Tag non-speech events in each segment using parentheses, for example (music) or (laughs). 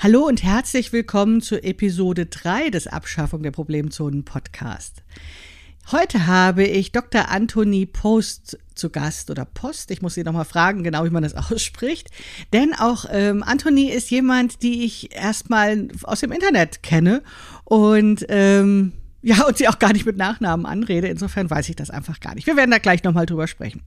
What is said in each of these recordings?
Hallo und herzlich willkommen zur Episode 3 des Abschaffung der Problemzonen Podcast. Heute habe ich Dr. Anthony Post zu Gast oder Post. Ich muss Sie nochmal fragen, genau wie man das (laughs) ausspricht. Denn auch ähm, Anthony ist jemand, die ich erstmal aus dem Internet kenne und ähm, ja, und sie auch gar nicht mit Nachnamen anrede. Insofern weiß ich das einfach gar nicht. Wir werden da gleich nochmal drüber sprechen.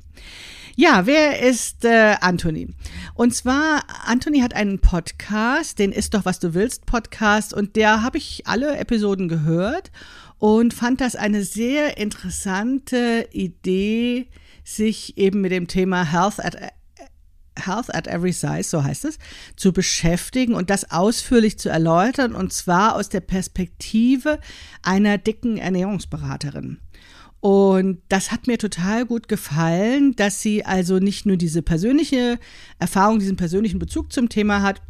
Ja, wer ist äh, Anthony? Und zwar, Anthony hat einen Podcast, den Ist doch, was du willst Podcast, und der habe ich alle Episoden gehört und fand das eine sehr interessante Idee, sich eben mit dem Thema Health at Health at Every Size, so heißt es, zu beschäftigen und das ausführlich zu erläutern und zwar aus der Perspektive einer dicken Ernährungsberaterin. Und das hat mir total gut gefallen, dass sie also nicht nur diese persönliche Erfahrung, diesen persönlichen Bezug zum Thema hat,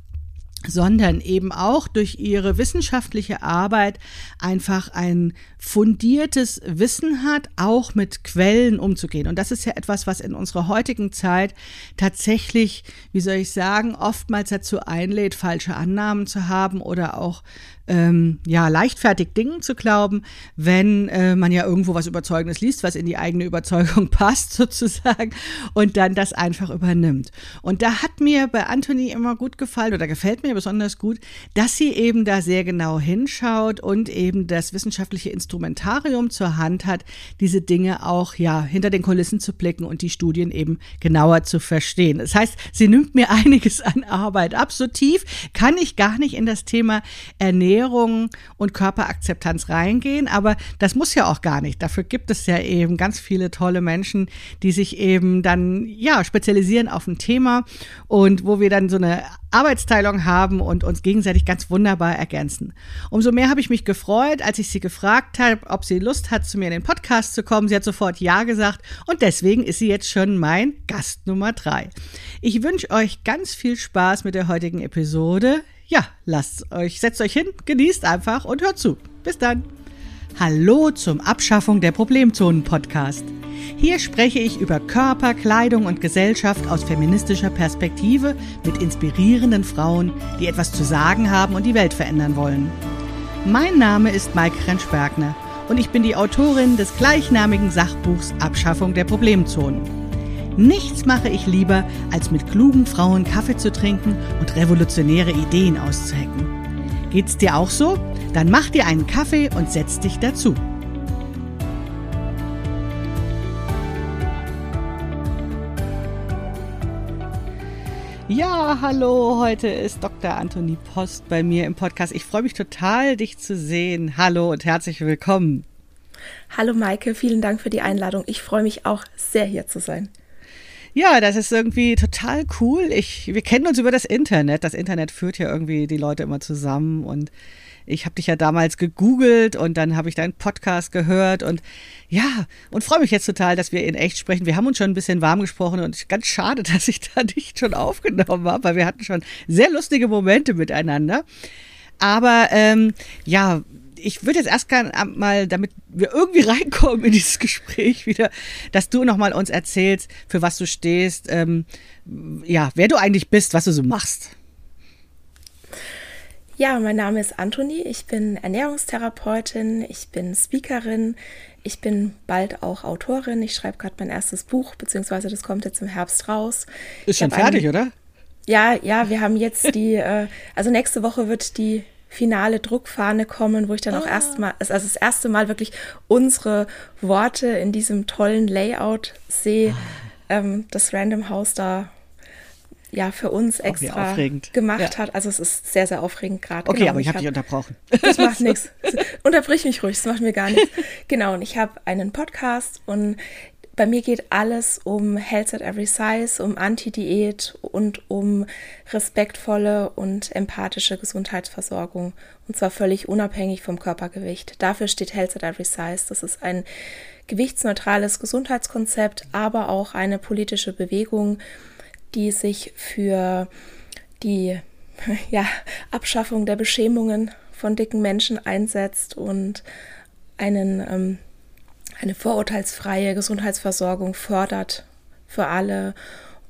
sondern eben auch durch ihre wissenschaftliche Arbeit einfach ein fundiertes Wissen hat, auch mit Quellen umzugehen. Und das ist ja etwas, was in unserer heutigen Zeit tatsächlich, wie soll ich sagen, oftmals dazu einlädt, falsche Annahmen zu haben oder auch ähm, ja, leichtfertig Dingen zu glauben, wenn äh, man ja irgendwo was Überzeugendes liest, was in die eigene Überzeugung (laughs) passt, sozusagen, und dann das einfach übernimmt. Und da hat mir bei Anthony immer gut gefallen oder gefällt mir besonders gut, dass sie eben da sehr genau hinschaut und eben das wissenschaftliche Instrumentarium zur Hand hat, diese Dinge auch ja hinter den Kulissen zu blicken und die Studien eben genauer zu verstehen. Das heißt, sie nimmt mir (laughs) einiges an Arbeit ab. So tief kann ich gar nicht in das Thema Ernährung Ernährung und Körperakzeptanz reingehen, aber das muss ja auch gar nicht. Dafür gibt es ja eben ganz viele tolle Menschen, die sich eben dann ja spezialisieren auf ein Thema und wo wir dann so eine Arbeitsteilung haben und uns gegenseitig ganz wunderbar ergänzen. Umso mehr habe ich mich gefreut, als ich sie gefragt habe, ob sie Lust hat, zu mir in den Podcast zu kommen. Sie hat sofort Ja gesagt und deswegen ist sie jetzt schon mein Gast Nummer drei. Ich wünsche euch ganz viel Spaß mit der heutigen Episode ja, lasst euch, setzt euch hin, genießt einfach und hört zu. Bis dann. Hallo zum Abschaffung der Problemzonen Podcast. Hier spreche ich über Körper, Kleidung und Gesellschaft aus feministischer Perspektive mit inspirierenden Frauen, die etwas zu sagen haben und die Welt verändern wollen. Mein Name ist Maike Rentschbergner und ich bin die Autorin des gleichnamigen Sachbuchs Abschaffung der Problemzonen. Nichts mache ich lieber, als mit klugen Frauen Kaffee zu trinken und revolutionäre Ideen auszuhacken. Geht's dir auch so? Dann mach dir einen Kaffee und setz dich dazu. Ja, hallo, heute ist Dr. Anthony Post bei mir im Podcast. Ich freue mich total, dich zu sehen. Hallo und herzlich willkommen. Hallo Maike, vielen Dank für die Einladung. Ich freue mich auch sehr hier zu sein. Ja, das ist irgendwie total cool. Ich, wir kennen uns über das Internet. Das Internet führt ja irgendwie die Leute immer zusammen und ich habe dich ja damals gegoogelt und dann habe ich deinen Podcast gehört und ja, und freue mich jetzt total, dass wir in echt sprechen. Wir haben uns schon ein bisschen warm gesprochen und ganz schade, (laughs) dass ich da nicht schon aufgenommen habe, weil wir hatten schon sehr lustige Momente miteinander. Aber ähm, ja, ich würde jetzt erst gerne mal, damit wir irgendwie (laughs) reinkommen in dieses Gespräch wieder, dass du nochmal uns erzählst, für was du stehst, ähm, ja, wer du eigentlich bist, was du so machst. Ja, mein Name ist Antoni, ich bin Ernährungstherapeutin, ich bin Speakerin, ich bin bald auch Autorin, ich schreibe gerade mein erstes Buch, beziehungsweise das kommt jetzt im Herbst raus. Ist schon fertig, einen, oder? Ja, ja, wir haben jetzt die, äh, also nächste Woche wird die finale Druckfahne kommen, wo ich dann oh. auch ah. erstmal, also das erste Mal wirklich unsere Worte in diesem tollen Layout sehe, ah. ähm, das Random House da ja für uns extra gemacht ja. hat. Also es ist sehr, sehr aufregend gerade. Okay, genau, aber ich habe hab, dich unterbrochen. Das macht (laughs) nichts. Unterbrich mich ruhig, das macht mir gar nichts. (laughs) Genau, und ich habe einen Podcast und bei mir geht alles um Health at Every Size, um Anti-Diät und um respektvolle und empathische Gesundheitsversorgung. Und zwar völlig unabhängig vom Körpergewicht. Dafür steht Health at Every Size. Das ist ein gewichtsneutrales Gesundheitskonzept, aber auch eine politische Bewegung, die sich für die (laughs) ja, Abschaffung der Beschämungen von dicken Menschen einsetzt und einen ähm, eine vorurteilsfreie Gesundheitsversorgung fördert für alle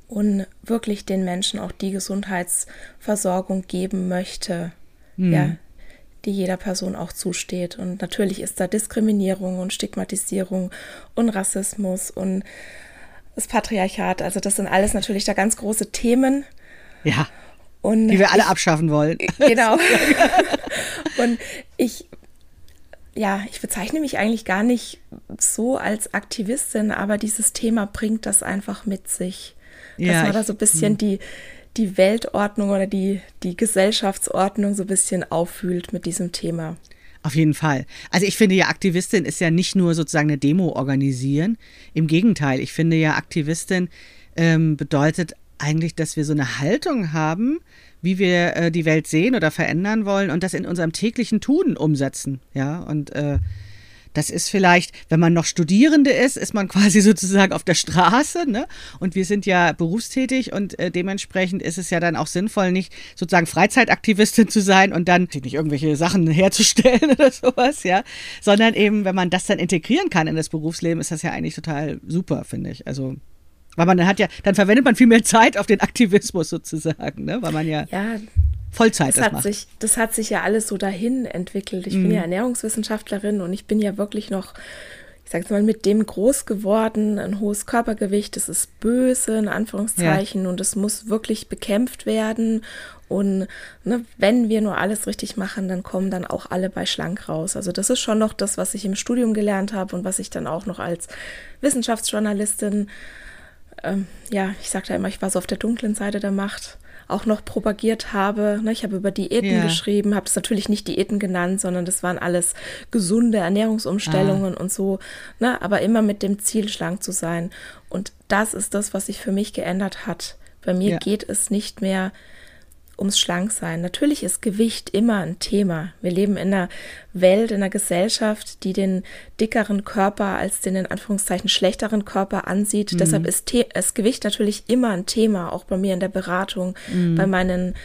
und wirklich den Menschen auch die Gesundheitsversorgung geben möchte, mhm. ja, die jeder Person auch zusteht. Und natürlich ist da Diskriminierung und Stigmatisierung und Rassismus und das Patriarchat. Also das sind alles natürlich da ganz große Themen. Ja. Und die wir alle ich, abschaffen wollen. Genau. (laughs) und ich, ja, ich bezeichne mich eigentlich gar nicht so als Aktivistin, aber dieses Thema bringt das einfach mit sich. Dass ja, man da so ein bisschen hm. die, die Weltordnung oder die, die Gesellschaftsordnung so ein bisschen auffühlt mit diesem Thema. Auf jeden Fall. Also ich finde ja, Aktivistin ist ja nicht nur sozusagen eine Demo organisieren. Im Gegenteil, ich finde ja, Aktivistin ähm, bedeutet eigentlich, dass wir so eine Haltung haben, wie wir äh, die Welt sehen oder verändern wollen und das in unserem täglichen Tun umsetzen. Ja, und äh, das ist vielleicht, wenn man noch Studierende ist, ist man (laughs) quasi sozusagen auf der Straße. Ne? Und wir sind ja berufstätig und äh, dementsprechend ist es ja dann auch sinnvoll, nicht sozusagen Freizeitaktivistin zu sein und dann nicht irgendwelche Sachen (laughs) herzustellen oder sowas, ja, sondern eben, wenn man das dann integrieren kann in das Berufsleben, ist das ja eigentlich total super, finde ich. Also weil man dann hat ja, dann verwendet man viel mehr Zeit auf den Aktivismus sozusagen, ne? Weil man ja, ja Vollzeit das, das hat macht. Sich, das hat sich ja alles so dahin entwickelt. Ich mhm. bin ja Ernährungswissenschaftlerin und ich bin ja wirklich noch, ich sag's mal, mit dem groß geworden, ein hohes Körpergewicht, das ist böse, in Anführungszeichen, ja. und es muss wirklich bekämpft werden. Und ne, wenn wir nur alles richtig machen, dann kommen dann auch alle bei schlank raus. Also das ist schon noch das, was ich im Studium gelernt habe und was ich dann auch noch als Wissenschaftsjournalistin, ähm, ja, ich sage da immer, ich war so auf der dunklen Seite der Macht auch noch propagiert habe. Ne, ich habe über Diäten ja. geschrieben, habe es natürlich nicht Diäten genannt, sondern das waren alles gesunde Ernährungsumstellungen ah. und so, ne, aber immer mit dem Ziel, schlank zu sein. Und das ist das, was sich für mich geändert hat. Bei mir ja. geht es nicht mehr ums Schlanksein. Natürlich ist Gewicht immer ein Thema. Wir leben in einer Welt, in einer Gesellschaft, die den dickeren Körper als den in Anführungszeichen schlechteren Körper ansieht. Mhm. Deshalb ist das Gewicht natürlich immer ein Thema, auch bei mir in der Beratung, mhm. bei meinen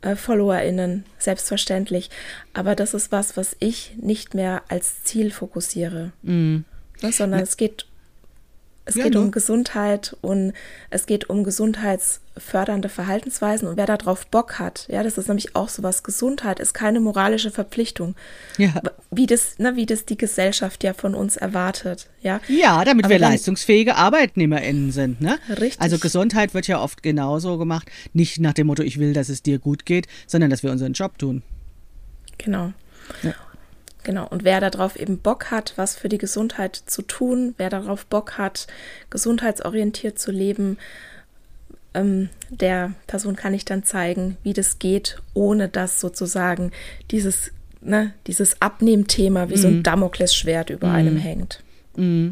äh, FollowerInnen, selbstverständlich. Aber das ist was, was ich nicht mehr als Ziel fokussiere. Mhm. Ne, sondern es geht es ja, geht um Gesundheit und es geht um gesundheitsfördernde Verhaltensweisen und wer darauf Bock hat, ja, das ist nämlich auch sowas. Gesundheit ist keine moralische Verpflichtung, ja. wie das, ne, wie das die Gesellschaft ja von uns erwartet, ja. Ja, damit Aber wir leistungsfähige ArbeitnehmerInnen sind, ne? Richtig. Also Gesundheit wird ja oft genauso gemacht, nicht nach dem Motto, ich will, dass es dir gut geht, sondern dass wir unseren Job tun. Genau. Ja. Genau, und wer darauf eben Bock hat, was für die Gesundheit zu tun, wer darauf Bock hat, gesundheitsorientiert zu leben, ähm, der Person kann ich dann zeigen, wie das geht, ohne dass sozusagen dieses, ne, dieses Abnehmthema wie mm. so ein mhm. Damoklesschwert über mm. einem hängt. Mm.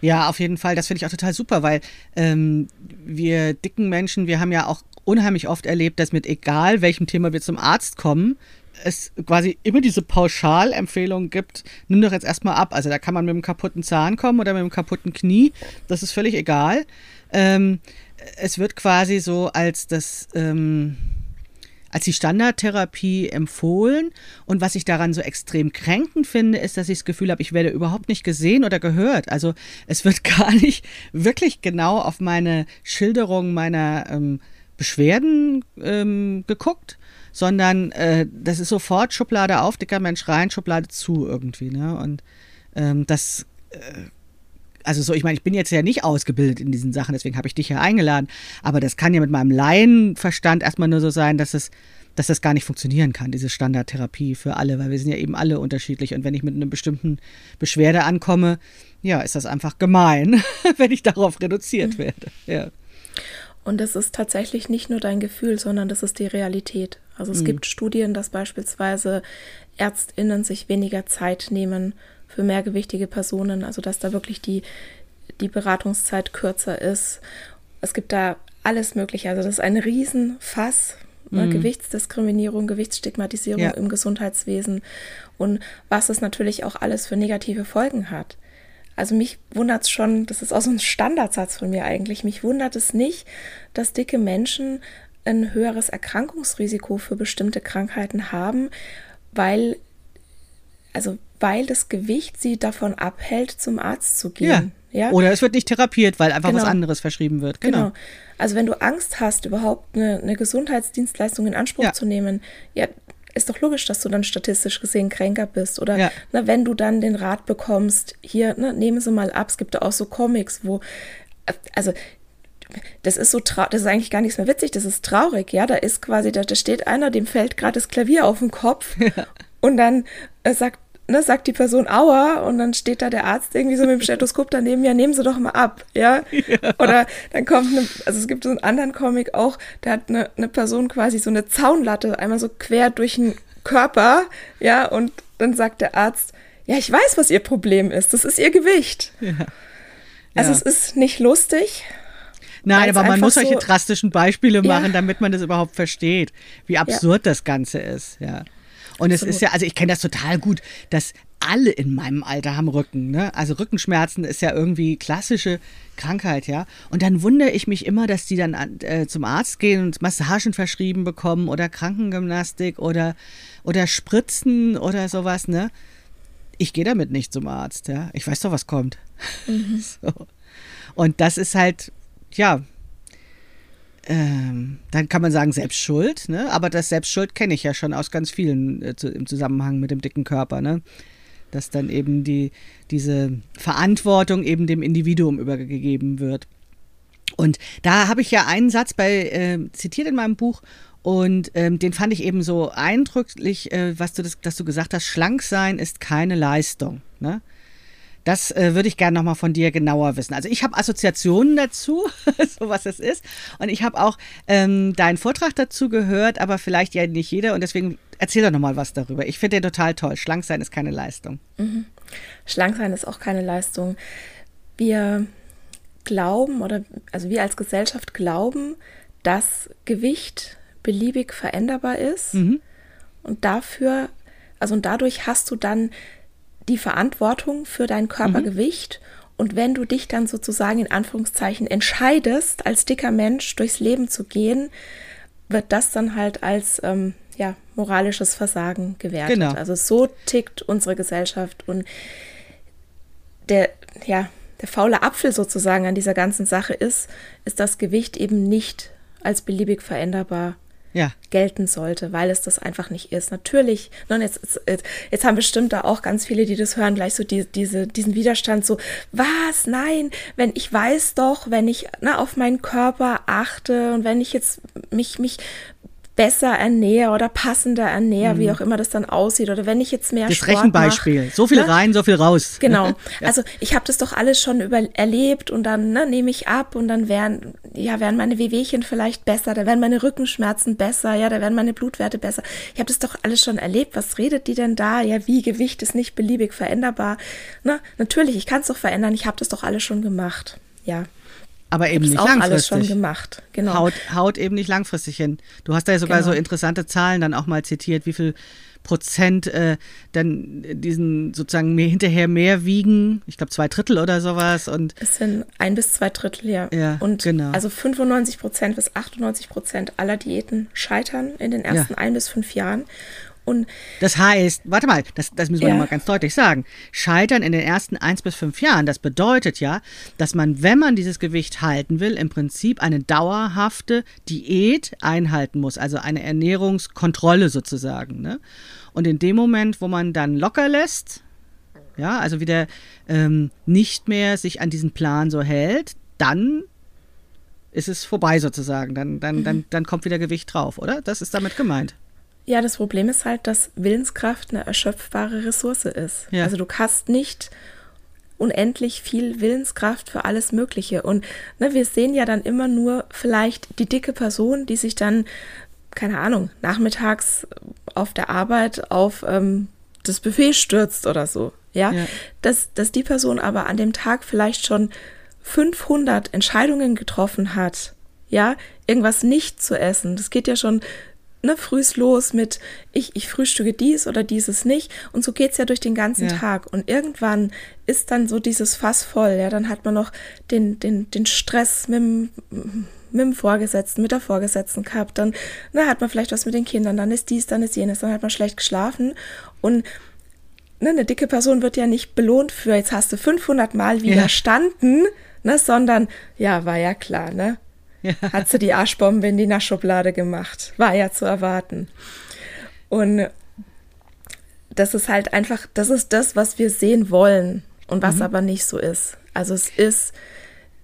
Ja, auf jeden Fall. Das finde ich auch total super, weil ähm, wir dicken Menschen, wir haben ja auch unheimlich oft erlebt, dass mit egal welchem Thema wir zum Arzt kommen, es quasi immer diese Pauschalempfehlung gibt, nimm doch jetzt erstmal ab. Also da kann man mit einem kaputten Zahn kommen oder mit einem kaputten Knie, das ist völlig egal. Ähm, es wird quasi so als das, ähm, als die Standardtherapie empfohlen. Und was ich daran so extrem kränkend finde, ist, dass ich das Gefühl habe, ich werde überhaupt nicht gesehen oder gehört. Also es wird (laughs) gar nicht wirklich genau auf meine Schilderung meiner ähm, Beschwerden ähm, geguckt, sondern äh, das ist sofort Schublade auf, dicker Mensch rein, Schublade zu irgendwie. Ne? Und ähm, das, äh, also so, ich meine, ich bin jetzt ja nicht ausgebildet in diesen Sachen, deswegen habe ich dich ja eingeladen, aber das kann ja mit meinem Laienverstand erstmal nur so sein, dass es dass das gar nicht funktionieren kann, diese Standardtherapie für alle, weil wir sind ja eben alle unterschiedlich. Und wenn ich mit einer bestimmten Beschwerde ankomme, ja, ist das einfach gemein, (laughs) wenn ich darauf reduziert mhm. werde. Ja. Und das ist tatsächlich nicht nur dein Gefühl, sondern das ist die Realität. Also es mhm. gibt Studien, dass beispielsweise Ärztinnen sich weniger Zeit nehmen für mehrgewichtige Personen, also dass da wirklich die, die Beratungszeit kürzer ist. Es gibt da alles Mögliche. Also das ist ein Riesenfass. Ne? Mhm. Gewichtsdiskriminierung, Gewichtsstigmatisierung ja. im Gesundheitswesen und was es natürlich auch alles für negative Folgen hat. Also mich wundert es schon, das ist auch so ein Standardsatz von mir eigentlich, mich wundert es nicht, dass dicke Menschen ein höheres Erkrankungsrisiko für bestimmte Krankheiten haben, weil, also weil das Gewicht sie davon abhält, zum Arzt zu gehen. Ja? Oder es wird nicht therapiert, weil einfach genau. was anderes verschrieben wird. Genau. genau. Also wenn du Angst hast, überhaupt eine, eine Gesundheitsdienstleistung in Anspruch ja. zu nehmen, ja, ist doch logisch, dass du dann statistisch gesehen kränker bist. Oder ja. na, wenn du dann den Rat bekommst, hier, ne, nehmen Sie mal ab, es gibt da auch so Comics, wo, also das ist so das ist eigentlich gar nichts mehr witzig, das ist traurig, ja. Da ist quasi, da, da steht einer, dem fällt gerade das Klavier auf den Kopf (laughs) ja. und dann äh, sagt ne, sagt die Person Aua und dann steht da der Arzt irgendwie so mit dem Stethoskop daneben, ja, nehmen Sie doch mal ab, ja. ja. Oder dann kommt eine, also es gibt so einen anderen Comic auch, da hat eine, eine Person quasi so eine Zaunlatte einmal so quer durch den Körper, ja, und dann sagt der Arzt, ja, ich weiß, was Ihr Problem ist, das ist Ihr Gewicht. Ja. Also es ist nicht lustig, Nein, aber man muss solche so, drastischen Beispiele machen, ja. damit man das überhaupt versteht, wie absurd ja. das Ganze ist, ja. Und es ist ja, also ich kenne das total gut, dass alle in meinem Alter haben Rücken. Ne? Also Rückenschmerzen ist ja irgendwie klassische Krankheit, ja. Und dann wundere ich mich immer, dass die dann äh, zum Arzt gehen und Massagen verschrieben bekommen oder Krankengymnastik oder, oder Spritzen oder sowas, ne? Ich gehe damit nicht zum Arzt, ja. Ich weiß doch, was kommt. Mhm. (laughs) So. Und das ist halt, ja, ähm, dann kann man sagen Selbstschuld, ne? aber das Selbstschuld kenne ich ja schon aus ganz vielen äh, zu, im Zusammenhang mit dem dicken Körper, ne? dass dann eben die, diese Verantwortung eben dem Individuum übergegeben wird. Und da habe ich ja einen Satz bei äh, zitiert in meinem Buch und ähm, den fand ich eben so eindrücklich, äh, was du das, dass du gesagt hast, schlank sein ist keine Leistung. Ne? Das äh, würde ich gerne nochmal von dir genauer wissen. Also ich habe Assoziationen dazu, (laughs) so was es ist. Und ich habe auch ähm, deinen Vortrag dazu gehört, aber vielleicht ja nicht jeder. Und deswegen erzähl doch nochmal was darüber. Ich finde den total toll. Schlank sein ist keine Leistung. Mhm. Schlank sein ist auch keine Leistung. Wir glauben oder also wir als Gesellschaft glauben, dass Gewicht beliebig veränderbar ist. Mhm. Und dafür, also und dadurch hast du dann die Verantwortung für dein Körpergewicht. Mhm. Und wenn du dich dann sozusagen in Anführungszeichen entscheidest, als dicker Mensch durchs Leben zu gehen, wird das dann halt als ähm, ja, moralisches Versagen gewertet. Genau. Also so tickt unsere Gesellschaft und der, ja, der faule Apfel sozusagen an dieser ganzen Sache ist, ist das Gewicht eben nicht als beliebig veränderbar ja. gelten sollte, weil es das einfach nicht ist. Natürlich, ne, jetzt, jetzt, jetzt, haben bestimmt da auch ganz viele, die das hören, gleich so die, diese, diesen Widerstand, so, was, nein, wenn ich weiß doch, wenn ich ne, auf meinen Körper achte und wenn ich jetzt mich, mich besser ernähre oder passender ernähre, mhm. wie auch immer das dann aussieht. Oder wenn ich jetzt mehr das Sport Rechenbeispiel. Mach, so viel ne? rein, so viel raus. Genau. (laughs) ja. Also ich habe das doch alles schon über erlebt und dann ne, nehme ich ab und dann werden, ja, werden meine Wehwehchen vielleicht besser, da werden meine Rückenschmerzen besser, ja, da werden meine Blutwerte besser. Ich habe das doch alles schon erlebt. Was redet die denn da? Ja, wie Gewicht ist nicht beliebig veränderbar. Ne? Natürlich, ich kann es doch verändern. Ich habe das doch alles schon gemacht. Ja. Aber eben nicht auch langfristig. alles schon gemacht, genau. Haut, haut eben nicht langfristig hin. Du hast da ja sogar genau. so interessante Zahlen dann auch mal zitiert, wie viel Prozent äh, dann diesen sozusagen mehr, hinterher mehr wiegen. Ich glaube zwei Drittel oder sowas. Und es sind ein bis zwei Drittel, ja. ja und genau. also 95 Prozent bis 98 Prozent aller Diäten scheitern in den ersten ja. ein bis fünf Jahren. Und das heißt, warte mal, das, das müssen wir ja. mal ganz deutlich sagen. Scheitern in den ersten eins bis fünf Jahren, das bedeutet ja, dass man, wenn man dieses Gewicht halten will, im Prinzip eine dauerhafte Diät einhalten muss, also eine Ernährungskontrolle sozusagen. Ne? Und in dem Moment, wo man dann locker lässt, ja, also wieder ähm, nicht mehr sich an diesen Plan so hält, dann ist es vorbei sozusagen. Dann, dann, mhm. dann, dann kommt wieder Gewicht drauf, oder? Das ist damit gemeint. Ja, das Problem ist halt, dass Willenskraft eine erschöpfbare Ressource ist. Ja. Also du hast nicht unendlich viel Willenskraft für alles Mögliche. Und ne, wir sehen ja dann immer nur vielleicht die dicke Person, die sich dann, keine Ahnung, nachmittags auf der Arbeit auf ähm, das Buffet stürzt oder so. Ja, ja. Dass, dass die Person aber an dem Tag vielleicht schon 500 Entscheidungen getroffen hat, ja, irgendwas nicht zu essen. Das geht ja schon ne, frühs los mit ich, ich frühstücke dies oder dieses nicht. Und so geht es ja durch den ganzen ja. Tag. Und irgendwann ist dann so dieses Fass voll. Ja, dann hat man noch den, den, den Stress mit dem, mit dem Vorgesetzten, mit der Vorgesetzten gehabt. Dann na, hat man vielleicht was mit den Kindern, dann ist dies, dann ist jenes, dann hat man schlecht geschlafen. Und ne, eine dicke Person wird ja nicht belohnt für, jetzt hast du 500 Mal widerstanden, ja. ne, sondern, ja, war ja klar, ne? Ja. Hat sie die Arschbombe in die Naschschublade gemacht. War ja zu erwarten. Und das ist halt einfach, das ist das, was wir sehen wollen und was mhm. aber nicht so ist. Also es ist,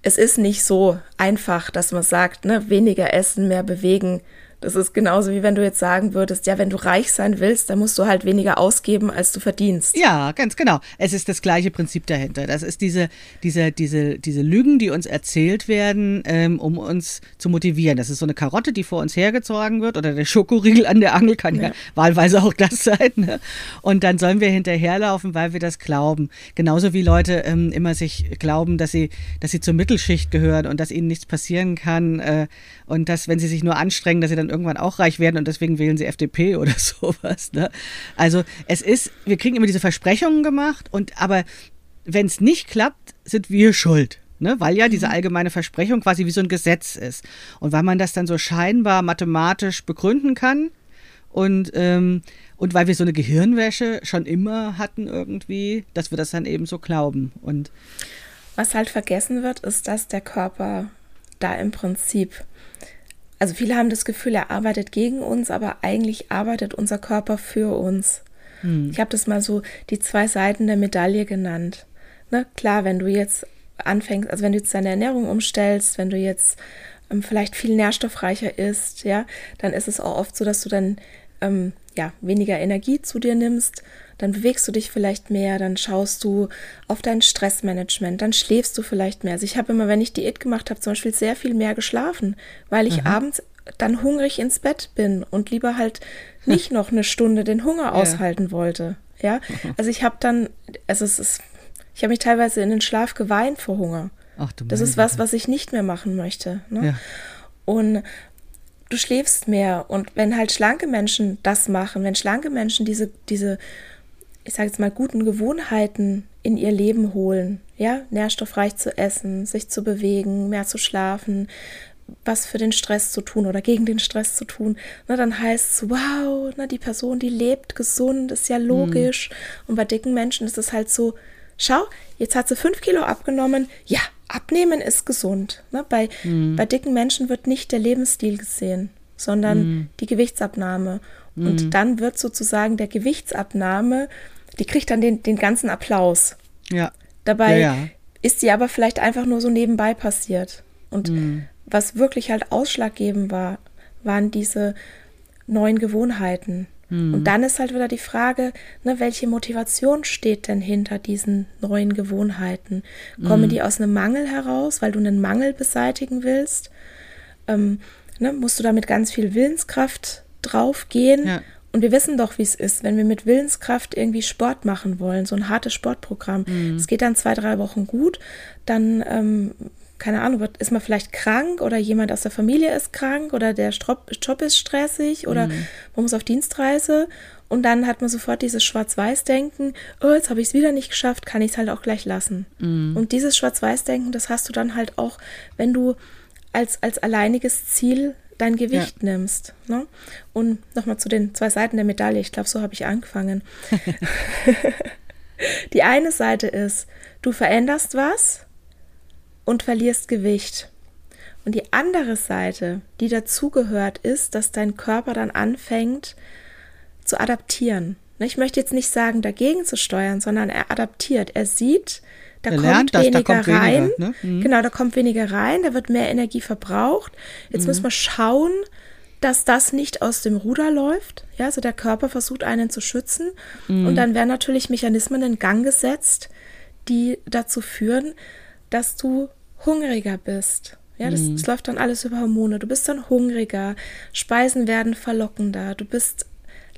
es ist nicht so einfach, dass man sagt, ne, weniger essen, mehr bewegen, das ist genauso wie wenn du jetzt sagen würdest, ja, wenn du reich sein willst, dann musst du halt weniger ausgeben, als du verdienst. Ja, ganz genau. Es ist das gleiche Prinzip dahinter. Das ist diese, diese, diese, diese Lügen, die uns erzählt werden, ähm, um uns zu motivieren. Das ist so eine Karotte, die vor uns hergezogen wird oder der Schokoriegel an der Angel kann ja, ja wahlweise auch das sein. Ne? Und dann sollen wir hinterherlaufen, weil wir das glauben. Genauso wie Leute ähm, immer sich glauben, dass sie, dass sie zur Mittelschicht gehören und dass ihnen nichts passieren kann äh, und dass, wenn sie sich nur anstrengen, dass sie dann irgendwann auch reich werden und deswegen wählen sie FDP (laughs) oder sowas. Ne? Also es ist, wir kriegen immer diese Versprechungen gemacht und aber wenn es nicht klappt, sind wir schuld. Ne, weil ja diese mhm. allgemeine Versprechung quasi wie so ein Gesetz ist. Und weil man das dann so scheinbar mathematisch begründen kann und, ähm, und weil wir so eine Gehirnwäsche schon immer hatten irgendwie, dass wir das dann eben so glauben. Und was halt vergessen wird, ist, dass der Körper da im Prinzip also viele haben das Gefühl, er arbeitet gegen uns, aber eigentlich arbeitet unser Körper für uns. Hm. Ich habe das mal so die zwei Seiten der Medaille genannt. Ne? Klar, wenn du jetzt anfängst, also wenn du jetzt deine Ernährung umstellst, wenn du jetzt ähm, vielleicht viel nährstoffreicher isst, ja, dann ist es auch oft so, dass du dann ähm, ja weniger Energie zu dir nimmst dann bewegst du dich vielleicht mehr, dann schaust du auf dein Stressmanagement, dann schläfst du vielleicht mehr. Also ich habe immer, wenn ich Diät gemacht habe, zum Beispiel sehr viel mehr geschlafen, weil ich mhm. abends dann hungrig ins Bett bin und lieber halt nicht noch eine Stunde den Hunger ja. aushalten wollte. Ja, also ich habe dann, also es ist, ich habe mich teilweise in den Schlaf geweint vor Hunger. Ach, du das ist was, was ich nicht mehr machen möchte. Ne? Ja. Und du schläfst mehr. Und wenn halt schlanke Menschen das machen, wenn schlanke Menschen diese, diese ich sage jetzt mal, guten Gewohnheiten in ihr Leben holen. Ja, nährstoffreich zu essen, sich zu bewegen, mehr zu schlafen, was für den Stress zu tun oder gegen den Stress zu tun. Na, dann heißt es, wow, na, die Person, die lebt gesund, ist ja logisch. Mhm. Und bei dicken Menschen ist es halt so, schau, jetzt hat sie fünf Kilo abgenommen. Ja, abnehmen ist gesund. Ne? Bei, mhm. bei dicken Menschen wird nicht der Lebensstil gesehen, sondern mhm. die Gewichtsabnahme. Und mhm. dann wird sozusagen der Gewichtsabnahme die kriegt dann den, den ganzen Applaus. Ja. Dabei ja, ja. ist sie aber vielleicht einfach nur so nebenbei passiert. Und mhm. was wirklich halt ausschlaggebend war, waren diese neuen Gewohnheiten. Mhm. Und dann ist halt wieder die Frage, ne, welche Motivation steht denn hinter diesen neuen Gewohnheiten? Kommen mhm. die aus einem Mangel heraus, weil du einen Mangel beseitigen willst? Ähm, ne, musst du damit ganz viel Willenskraft draufgehen? Ja. Und wir wissen doch, wie es ist, wenn wir mit Willenskraft irgendwie Sport machen wollen, so ein hartes Sportprogramm. Mhm. Es geht dann zwei, drei Wochen gut, dann, ähm, keine Ahnung, ist man vielleicht krank oder jemand aus der Familie ist krank oder der Job ist stressig oder mhm. man muss auf Dienstreise und dann hat man sofort dieses Schwarz-Weiß-Denken, oh, jetzt habe ich es wieder nicht geschafft, kann ich es halt auch gleich lassen. Mhm. Und dieses Schwarz-Weiß-Denken, das hast du dann halt auch, wenn du als, als alleiniges Ziel dein Gewicht ja. nimmst. Ne? Und nochmal zu den zwei Seiten der Medaille. Ich glaube, so habe ich angefangen. (laughs) die eine Seite ist, du veränderst was und verlierst Gewicht. Und die andere Seite, die dazugehört, ist, dass dein Körper dann anfängt zu adaptieren. Ich möchte jetzt nicht sagen, dagegen zu steuern, sondern er adaptiert. Er sieht, da kommt lernt das, weniger da kommt rein. Weniger, ne? mhm. Genau, da kommt weniger rein, da wird mehr Energie verbraucht. Jetzt mhm. müssen wir schauen, dass das nicht aus dem Ruder läuft. Ja, also der Körper versucht einen zu schützen. Mhm. Und dann werden natürlich Mechanismen in Gang gesetzt, die dazu führen, dass du hungriger bist. Ja, das, mhm. das läuft dann alles über Hormone. Du bist dann hungriger, Speisen werden verlockender, du bist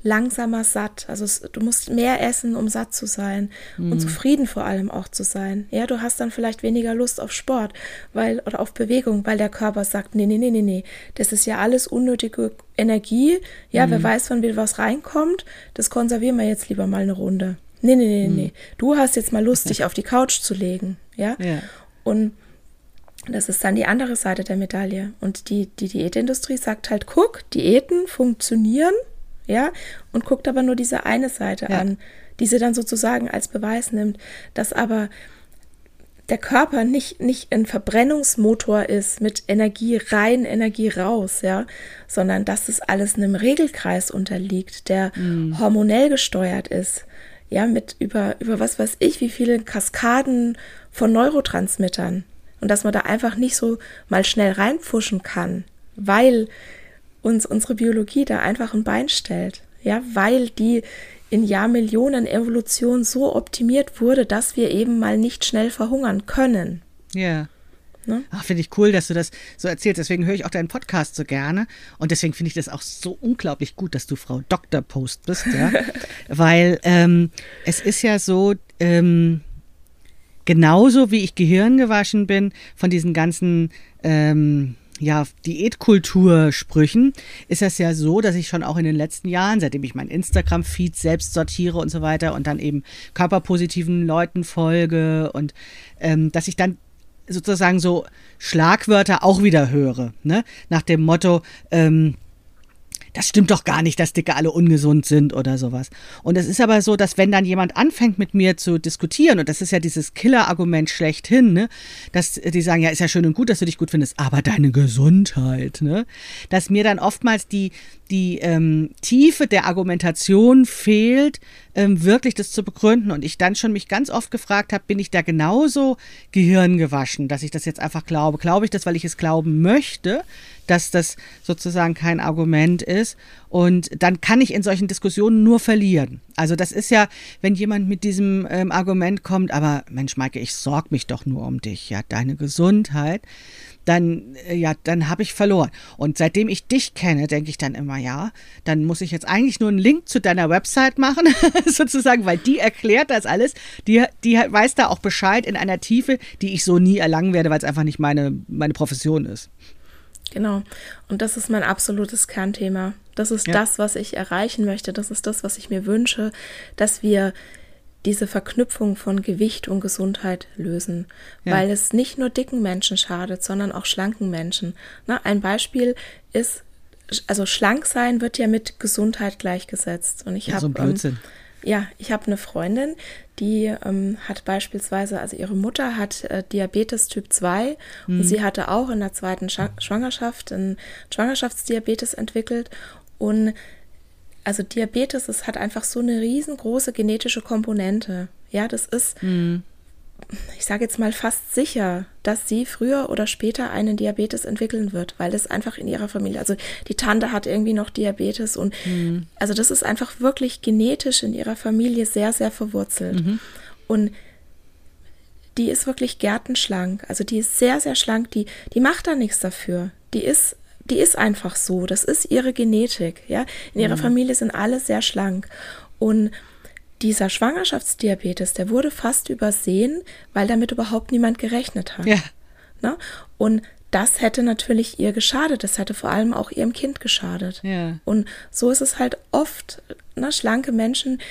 langsamer satt. Also es, du musst mehr essen, um satt zu sein mhm. und zufrieden vor allem auch zu sein. Ja, du hast dann vielleicht weniger Lust auf Sport, weil oder auf Bewegung, weil der Körper sagt, nee, nee, nee, nee, nee, das ist ja alles unnötige Energie. Ja, mhm. wer weiß, wann wieder was reinkommt, das konservieren wir jetzt lieber mal eine Runde. Nee, nee, nee, mhm. nee. Du hast jetzt mal Lust, dich auf die Couch zu legen. Ja. ja. Und das ist dann die andere Seite der Medaille. Und die, die Diätindustrie sagt halt, guck, Diäten funktionieren, ja, und guckt aber nur diese eine Seite ja. an, die sie dann sozusagen als Beweis nimmt, dass aber der Körper nicht, nicht ein Verbrennungsmotor ist mit Energie rein, Energie raus, ja, sondern dass es alles einem Regelkreis unterliegt, der mm. hormonell gesteuert ist, ja, mit über, über was weiß ich, wie viele Kaskaden von Neurotransmittern. Und dass man da einfach nicht so mal schnell reinpfuschen kann, weil uns unsere Biologie da einfach ein Bein stellt, ja, weil die in Jahrmillionen Evolution so optimiert wurde, dass wir eben mal nicht schnell verhungern können. Ja. Ne? Ach, finde ich cool, dass du das so erzählst. Deswegen höre ich auch deinen Podcast so gerne. Und deswegen finde ich das auch so unglaublich gut, dass du Frau Dr. Post bist, ja. (laughs) Weil ähm, es ist ja so, ähm, genauso wie ich Gehirn gewaschen bin von diesen ganzen ähm, ja, Diätkultursprüchen ist das ja so, dass ich schon auch in den letzten Jahren, seitdem ich mein Instagram-Feed selbst sortiere und so weiter und dann eben körperpositiven Leuten folge und ähm, dass ich dann sozusagen so Schlagwörter auch wieder höre, ne? Nach dem Motto, ähm, das stimmt doch gar nicht, dass Dicke alle ungesund sind oder sowas. Und es ist aber so, dass wenn dann jemand anfängt mit mir zu diskutieren, und das ist ja dieses Killer-Argument schlechthin, ne, dass die sagen, ja, ist ja schön und gut, dass du dich gut findest, aber deine Gesundheit, ne, dass mir dann oftmals die, die ähm, Tiefe der Argumentation fehlt, ähm, wirklich das zu begründen. Und ich dann schon mich ganz oft gefragt habe, bin ich da genauso gehirngewaschen, dass ich das jetzt einfach glaube? Glaube ich das, weil ich es glauben möchte, dass das sozusagen kein Argument ist? Und dann kann ich in solchen Diskussionen nur verlieren. Also das ist ja, wenn jemand mit diesem ähm, Argument kommt, aber Mensch, Maike, ich sorge mich doch nur um dich, ja, deine Gesundheit dann, äh, ja, dann habe ich verloren. Und seitdem ich dich kenne, denke ich dann immer, ja, dann muss ich jetzt eigentlich nur einen Link zu deiner Website machen, (laughs) sozusagen, weil die erklärt das alles. Die, die weiß da auch Bescheid in einer Tiefe, die ich so nie erlangen werde, weil es einfach nicht meine, meine Profession ist. Genau. Und das ist mein absolutes Kernthema. Das ist ja. das, was ich erreichen möchte. Das ist das, was ich mir wünsche, dass wir diese Verknüpfung von Gewicht und Gesundheit lösen, ja. weil es nicht nur dicken Menschen schadet, sondern auch schlanken Menschen. Na, ein Beispiel ist, also schlank sein wird ja mit Gesundheit gleichgesetzt. Und ich ja, habe so ähm, ja, ich habe eine Freundin, die ähm, hat beispielsweise, also ihre Mutter hat äh, Diabetes Typ 2 mhm. und sie hatte auch in der zweiten Sch Schwangerschaft einen Schwangerschaftsdiabetes entwickelt und also Diabetes, es hat einfach so eine riesengroße genetische Komponente. Ja, das ist, mhm. ich sage jetzt mal fast sicher, dass sie früher oder später einen Diabetes entwickeln wird, weil das einfach in ihrer Familie, also die Tante hat irgendwie noch Diabetes und mhm. also das ist einfach wirklich genetisch in ihrer Familie sehr, sehr verwurzelt. Mhm. Und die ist wirklich gärtenschlank. Also die ist sehr, sehr schlank. Die, die macht da nichts dafür. Die ist die ist einfach so. Das ist ihre Genetik. Ja, in ihrer mhm. Familie sind alle sehr schlank und dieser Schwangerschaftsdiabetes, der wurde fast übersehen, weil damit überhaupt niemand gerechnet hat. Ja. Na? Ne? Und das hätte natürlich ihr geschadet. Das hätte vor allem auch ihrem Kind geschadet. Ja. Und so ist es halt oft. Na, ne? schlanke Menschen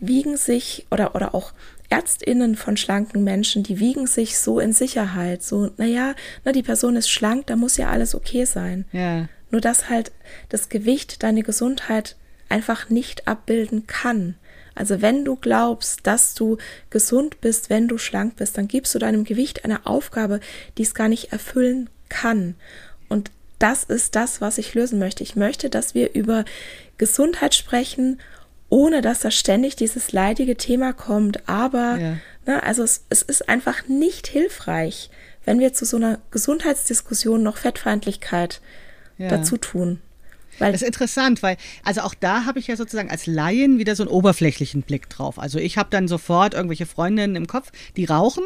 wiegen sich oder, oder auch Ärztinnen von schlanken Menschen, die wiegen sich so in Sicherheit. So, naja, na, die Person ist schlank, da muss ja alles okay sein. Ja. Nur dass halt das Gewicht deine Gesundheit einfach nicht abbilden kann. Also wenn du glaubst, dass du gesund bist, wenn du schlank bist, dann gibst du deinem Gewicht eine Aufgabe, die es gar nicht erfüllen kann. Und das ist das, was ich lösen möchte. Ich möchte, dass wir über Gesundheit sprechen ohne dass da ständig dieses leidige Thema kommt. Aber, ja. ne, also es, es ist einfach nicht hilfreich, wenn wir zu so einer Gesundheitsdiskussion noch Fettfeindlichkeit ja. dazu tun. Weil das ist interessant, weil, also auch da habe ich ja sozusagen als Laien wieder so einen oberflächlichen Blick drauf. Also ich habe dann sofort irgendwelche Freundinnen im Kopf, die rauchen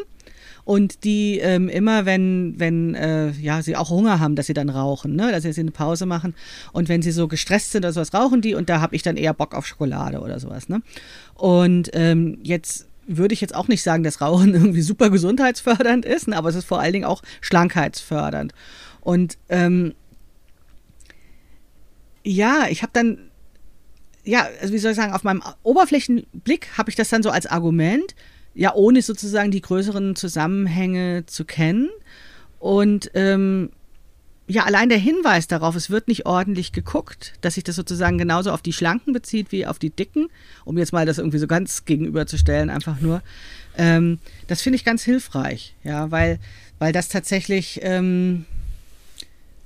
und die ähm, immer, wenn, wenn äh, ja, sie auch Hunger haben, dass sie dann rauchen, ne? dass sie eine Pause machen. Und wenn sie so gestresst sind oder sowas, rauchen die und da habe ich dann eher Bock auf Schokolade oder sowas. Ne? Und ähm, jetzt würde ich jetzt auch nicht sagen, dass Rauchen (laughs) irgendwie super gesundheitsfördernd ist, ne? aber es ist vor allen Dingen auch schlankheitsfördernd. Und ähm, ja, ich habe dann, ja, also wie soll ich sagen, auf meinem Oberflächenblick habe ich das dann so als Argument ja, ohne sozusagen die größeren Zusammenhänge zu kennen. Und ähm, ja, allein der Hinweis darauf, es wird nicht ordentlich geguckt, dass sich das sozusagen genauso auf die Schlanken bezieht wie auf die Dicken, um jetzt mal das irgendwie so ganz gegenüberzustellen, einfach nur. Ähm, das finde ich ganz hilfreich, ja, weil, weil das tatsächlich ähm,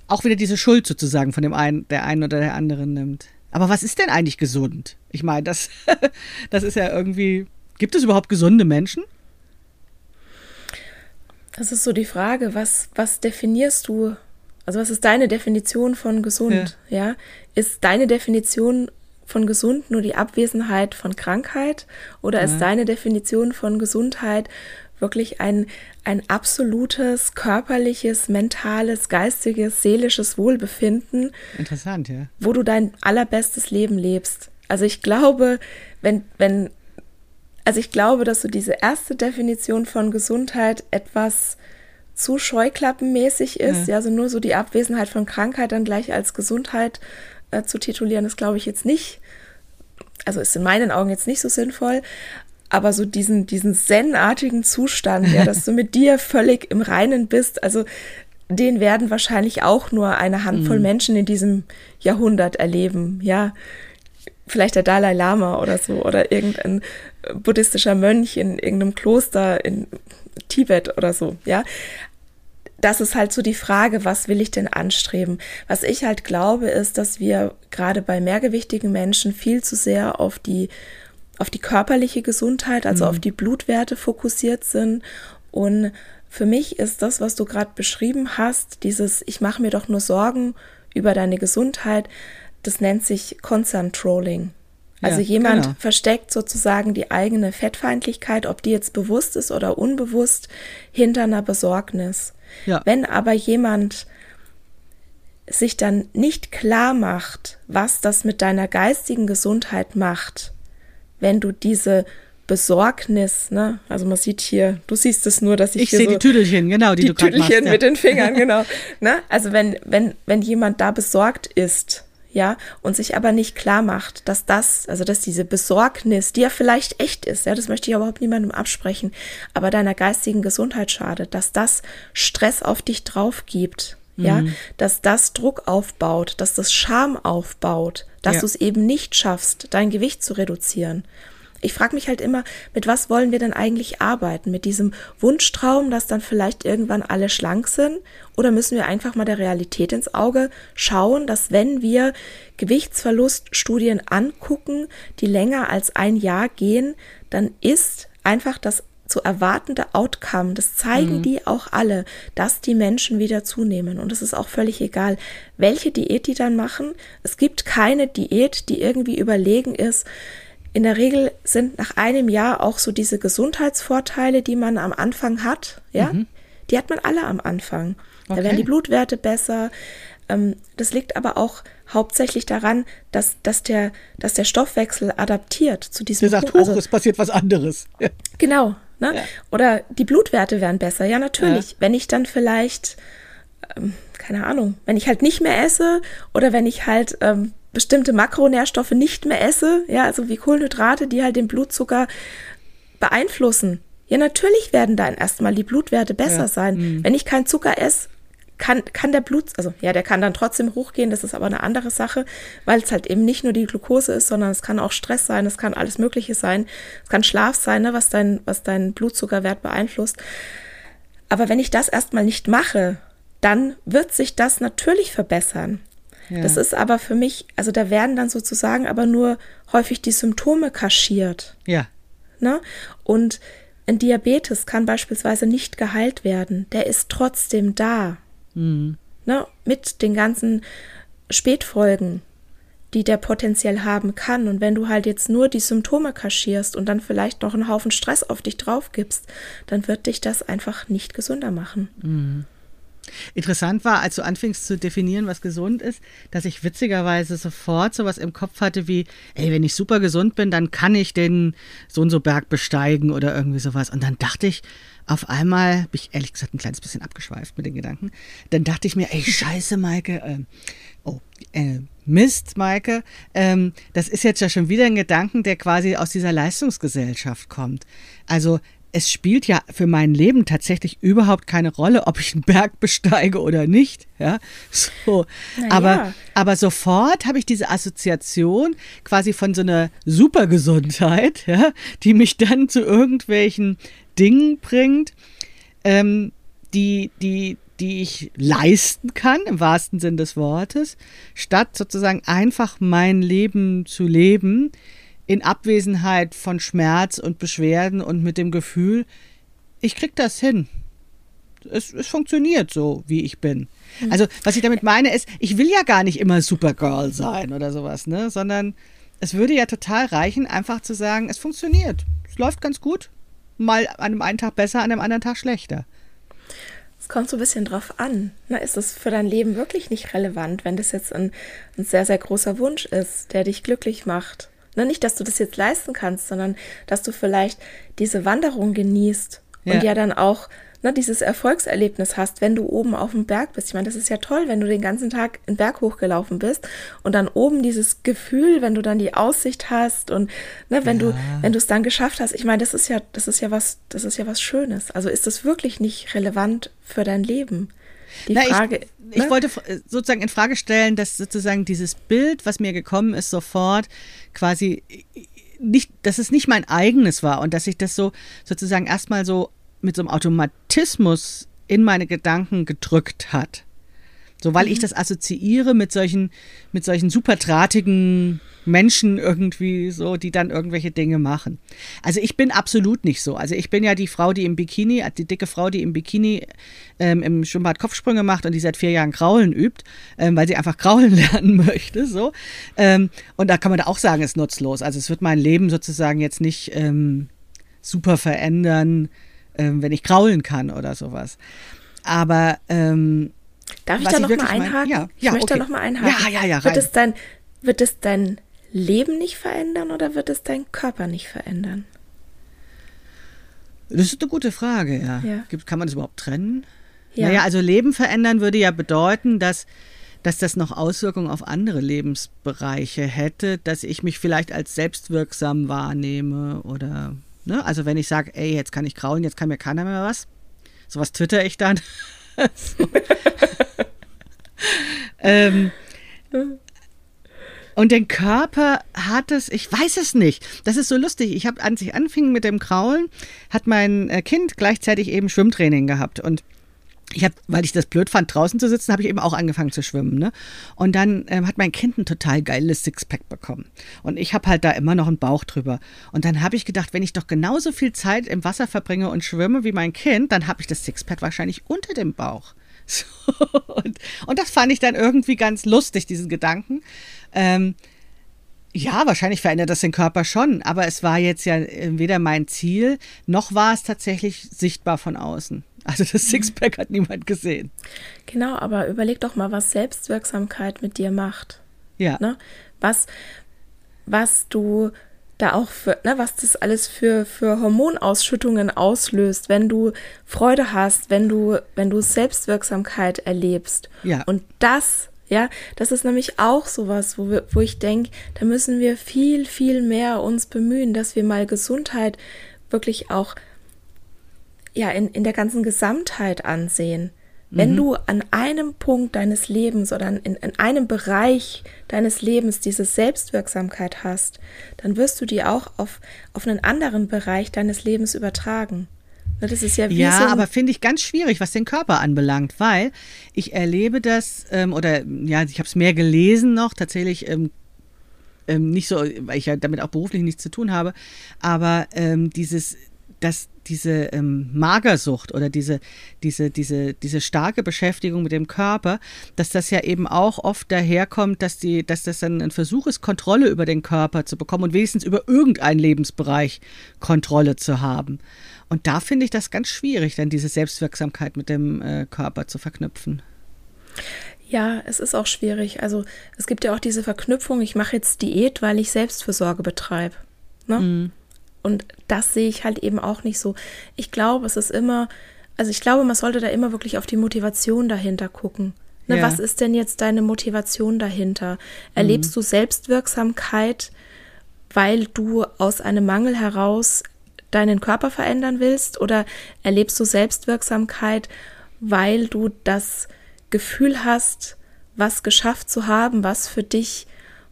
auch wieder diese Schuld sozusagen von dem einen, der einen oder der anderen nimmt. Aber was ist denn eigentlich gesund? Ich meine, das, (laughs) das ist ja irgendwie. Gibt es überhaupt gesunde Menschen? Das ist so die Frage, was, was definierst du? Also, was ist deine Definition von gesund? Ja. ja? Ist deine Definition von gesund nur die Abwesenheit von Krankheit oder ja. ist deine Definition von Gesundheit wirklich ein, ein absolutes körperliches, mentales, geistiges, seelisches Wohlbefinden. Interessant, ja. Wo du dein allerbestes Leben lebst. Also ich glaube, wenn, wenn, also ich glaube, dass so diese erste Definition von Gesundheit etwas zu scheuklappenmäßig ist, ja, ja so nur so die Abwesenheit von Krankheit dann gleich als Gesundheit äh, zu titulieren, ist glaube ich jetzt nicht, also ist in meinen Augen jetzt nicht so sinnvoll aber so diesen, diesen zen-artigen Zustand, ja, dass du mit dir völlig im Reinen bist, also den werden wahrscheinlich auch nur eine Handvoll mm. Menschen in diesem Jahrhundert erleben, ja. Vielleicht der Dalai Lama oder so oder irgendein buddhistischer Mönch in irgendeinem Kloster in Tibet oder so, ja. Das ist halt so die Frage, was will ich denn anstreben? Was ich halt glaube, ist, dass wir gerade bei mehrgewichtigen Menschen viel zu sehr auf die auf die körperliche Gesundheit, also mhm. auf die Blutwerte fokussiert sind. Und für mich ist das, was du gerade beschrieben hast, dieses Ich mache mir doch nur Sorgen über deine Gesundheit, das nennt sich Concern Trolling. Also ja, jemand genau. versteckt sozusagen die eigene Fettfeindlichkeit, ob die jetzt bewusst ist oder unbewusst, hinter einer Besorgnis. Ja. Wenn aber jemand sich dann nicht klar macht, was das mit deiner geistigen Gesundheit macht, wenn du diese Besorgnis, ne? Also man sieht hier, du siehst es nur, dass ich, ich hier sehe so die Tüdelchen, genau, die, die du Tüdelchen machst, ja. mit den Fingern, (laughs) genau. ne? Also wenn wenn wenn jemand da besorgt ist, ja, und sich aber nicht klar macht, dass das, also dass diese Besorgnis, die ja vielleicht echt ist, ja, das möchte ich überhaupt niemandem absprechen, aber deiner geistigen Gesundheit schadet, dass das Stress auf dich drauf gibt, ja, mhm. dass das Druck aufbaut, dass das Scham aufbaut, dass ja. du es eben nicht schaffst, dein Gewicht zu reduzieren. Ich frage mich halt immer, mit was wollen wir denn eigentlich arbeiten? Mit diesem Wunschtraum, dass dann vielleicht irgendwann alle schlank sind? Oder müssen wir einfach mal der Realität ins Auge schauen, dass wenn wir Gewichtsverluststudien angucken, die länger als ein Jahr gehen, dann ist einfach das zu erwartende Outcome, das zeigen mhm. die auch alle, dass die Menschen wieder zunehmen. Und es ist auch völlig egal, welche Diät die dann machen. Es gibt keine Diät, die irgendwie überlegen ist. In der Regel sind nach einem Jahr auch so diese Gesundheitsvorteile, die man am Anfang hat, ja, mhm. die hat man alle am Anfang. Okay. Da werden die Blutwerte besser. Ähm, das liegt aber auch hauptsächlich daran, dass, dass, der, dass der Stoffwechsel adaptiert zu diesem. Der sagt, hoch, also, es passiert was anderes. (laughs) Genau, Ne? Ja. Oder die Blutwerte werden besser. Ja, natürlich. Ja. Wenn ich dann vielleicht, ähm, keine Ahnung, wenn ich halt nicht mehr esse oder wenn ich halt ähm, bestimmte Makronährstoffe nicht mehr esse, ja, also wie Kohlenhydrate, die halt den Blutzucker beeinflussen. Ja, natürlich werden dann erstmal die Blutwerte besser ja. sein. Mhm. Wenn ich keinen Zucker esse, kann, kann der Blut, also ja, der kann dann trotzdem hochgehen, das ist aber eine andere Sache, weil es halt eben nicht nur die Glucose ist, sondern es kann auch Stress sein, es kann alles Mögliche sein, es kann Schlaf sein, ne, was dein, was deinen Blutzuckerwert beeinflusst. Aber wenn ich das erstmal nicht mache, dann wird sich das natürlich verbessern. Ja. Das ist aber für mich, also da werden dann sozusagen aber nur häufig die Symptome kaschiert. Ja. Ne? Und ein Diabetes kann beispielsweise nicht geheilt werden. Der ist trotzdem da. Mhm. Ne, mit den ganzen Spätfolgen, die der potenziell haben kann. Und wenn du halt jetzt nur die Symptome kaschierst und dann vielleicht noch einen Haufen Stress auf dich drauf gibst, dann wird dich das einfach nicht gesünder machen. Mhm. Interessant war, als du anfingst zu definieren, was gesund ist, dass ich witzigerweise sofort sowas im Kopf hatte wie, ey, wenn ich super gesund bin, dann kann ich den so und so Berg besteigen oder irgendwie sowas. Und dann dachte ich, auf einmal bin ich ehrlich gesagt ein kleines bisschen abgeschweift mit den Gedanken. Dann dachte ich mir, ey, scheiße, Maike, äh, oh, äh, Mist, Maike, ähm, das ist jetzt ja schon wieder ein Gedanken, der quasi aus dieser Leistungsgesellschaft kommt. Also es spielt ja für mein Leben tatsächlich überhaupt keine Rolle, ob ich einen Berg besteige oder nicht. Ja, so. Na aber, aber sofort habe ich diese Assoziation quasi von so einer Supergesundheit, (laughs) ja, die mich dann zu irgendwelchen Dingen bringt, ähm, die, die, die ich leisten kann, im wahrsten Sinn des Wortes, statt sozusagen einfach mein Leben zu leben, in Abwesenheit von Schmerz und Beschwerden und mit dem Gefühl, ich krieg das hin. Es, es funktioniert so, wie ich bin. Also, was ich damit meine, ist, ich will ja gar nicht immer Supergirl sein oder sowas, ne? Sondern es würde ja total reichen, einfach zu sagen, es funktioniert. Es läuft ganz gut. Mal an einem einen Tag besser, an einem anderen Tag schlechter. Es kommt so ein bisschen drauf an. Na, ist das für dein Leben wirklich nicht relevant, wenn das jetzt ein, ein sehr, sehr großer Wunsch ist, der dich glücklich macht? Na, nicht, dass du das jetzt leisten kannst, sondern dass du vielleicht diese Wanderung genießt Ja. und ja dann auch ne, dieses Erfolgserlebnis hast, wenn du oben auf dem Berg bist. Ich meine, das ist ja toll, wenn du den ganzen Tag einen Berg hochgelaufen bist und dann oben dieses Gefühl, wenn du dann die Aussicht hast und ne, wenn du, wenn du es dann geschafft hast. Ich meine, das ist ja, das ist ja was, das ist ja was Schönes. Also ist das wirklich nicht relevant für dein Leben? Die Na, Frage. ich, ich ne? wollte äh, sozusagen in Frage stellen, dass sozusagen dieses Bild, was mir gekommen ist, sofort quasi äh, nicht, dass es nicht mein eigenes war und dass ich das so sozusagen erstmal so mit so einem Automatismus in meine Gedanken gedrückt hat. So, weil ich das assoziiere mit solchen, mit solchen super drahtigen Menschen irgendwie so, die dann irgendwelche Dinge machen. Also ich bin absolut nicht so. Also ich bin ja die Frau, die im Bikini, die dicke Frau, die im Bikini ähm, im Schwimmbad Kopfsprünge macht und die seit vier Jahren Kraulen übt, ähm, weil sie einfach Kraulen (laughs) lernen möchte. So. Ähm, und da kann man da auch sagen, ist nutzlos. Also es wird mein Leben sozusagen jetzt nicht ähm, super verändern, ähm, wenn ich kraulen kann oder sowas. Aber ähm, Darf ich da ich noch mal wirklich meine- einhaken? Ja, ich ja, möchte okay. da noch mal einhaken. Ja, ja, ja, Wird rein. es dein, wird es dein Leben nicht verändern oder wird es dein Körper nicht verändern? Das ist eine gute Frage, ja. Ja. Kann man das überhaupt trennen? Ja. Naja, also Leben verändern würde ja bedeuten, dass, dass das noch Auswirkungen auf andere Lebensbereiche hätte, dass ich mich vielleicht als selbstwirksam wahrnehme oder, ne? Also wenn ich sage, ey, jetzt kann ich kraulen, jetzt kann mir keiner mehr was. Sowas twitter ich dann. (laughs) ähm, und den Körper hat es, ich weiß es nicht. Das ist so lustig. Ich habe, als ich anfing mit dem Kraulen, hat mein äh, Kind gleichzeitig eben Schwimmtraining gehabt. Und ich habe, weil ich das blöd fand, draußen zu sitzen, habe ich eben auch angefangen zu schwimmen. Ne? Und dann ähm, hat mein Kind ein total geiles Sixpack bekommen. Und ich habe halt da immer noch einen Bauch drüber. Und dann habe ich gedacht, wenn ich doch genauso viel Zeit im Wasser verbringe und schwimme wie mein Kind, dann habe ich das Sixpack wahrscheinlich unter dem Bauch. (laughs) So, und, und das fand ich dann irgendwie ganz lustig, diesen Gedanken. Ähm, ja, wahrscheinlich verändert das den Körper schon, aber es war jetzt ja äh, weder mein Ziel, noch war es tatsächlich sichtbar von außen. Also das Sixpack hat niemand gesehen. Genau, aber überleg doch mal, was Selbstwirksamkeit mit dir macht. Ja. Ne? Was, was du da auch für, ne, was das alles für, für Hormonausschüttungen auslöst, wenn du Freude hast, wenn du, wenn du Selbstwirksamkeit erlebst. Ja. Und das, ja, das ist nämlich auch sowas, wo wir, wo ich denke, da müssen wir viel, viel mehr uns bemühen, dass wir mal Gesundheit wirklich auch ja, in, in der ganzen Gesamtheit ansehen. Wenn du an einem Punkt deines Lebens oder in, in einem Bereich deines Lebens diese Selbstwirksamkeit hast, dann wirst du die auch auf, auf einen anderen Bereich deines Lebens übertragen. Ne, Das ist ja wie Ja, so aber finde ich ganz schwierig, was den Körper anbelangt, weil ich erlebe das, ähm, oder ja, ich habe es mehr gelesen noch, tatsächlich ähm, ähm, nicht so, weil ich ja damit auch beruflich nichts zu tun habe, aber ähm, dieses, dass diese ähm, Magersucht oder diese, diese, diese, diese starke Beschäftigung mit dem Körper, dass das ja eben auch oft daherkommt, dass die, dass das dann ein Versuch ist, Kontrolle über den Körper zu bekommen und wenigstens über irgendeinen Lebensbereich Kontrolle zu haben. Und da finde ich das ganz schwierig, dann diese Selbstwirksamkeit mit dem äh, Körper zu verknüpfen. ja, es ist auch schwierig. Also es gibt ja auch diese Verknüpfung, ich mache jetzt Diät, weil ich Selbstfürsorge betreibe. Ne? Und das sehe ich halt eben auch nicht so. Ich glaube, es ist immer, also ich glaube, man sollte da immer wirklich auf die Motivation dahinter gucken. Ne, Ja. Was ist denn jetzt deine Motivation dahinter? Erlebst du Selbstwirksamkeit, weil du aus einem Mangel heraus deinen Körper verändern willst oder erlebst du Selbstwirksamkeit, weil du das Gefühl hast, was geschafft zu haben, was für dich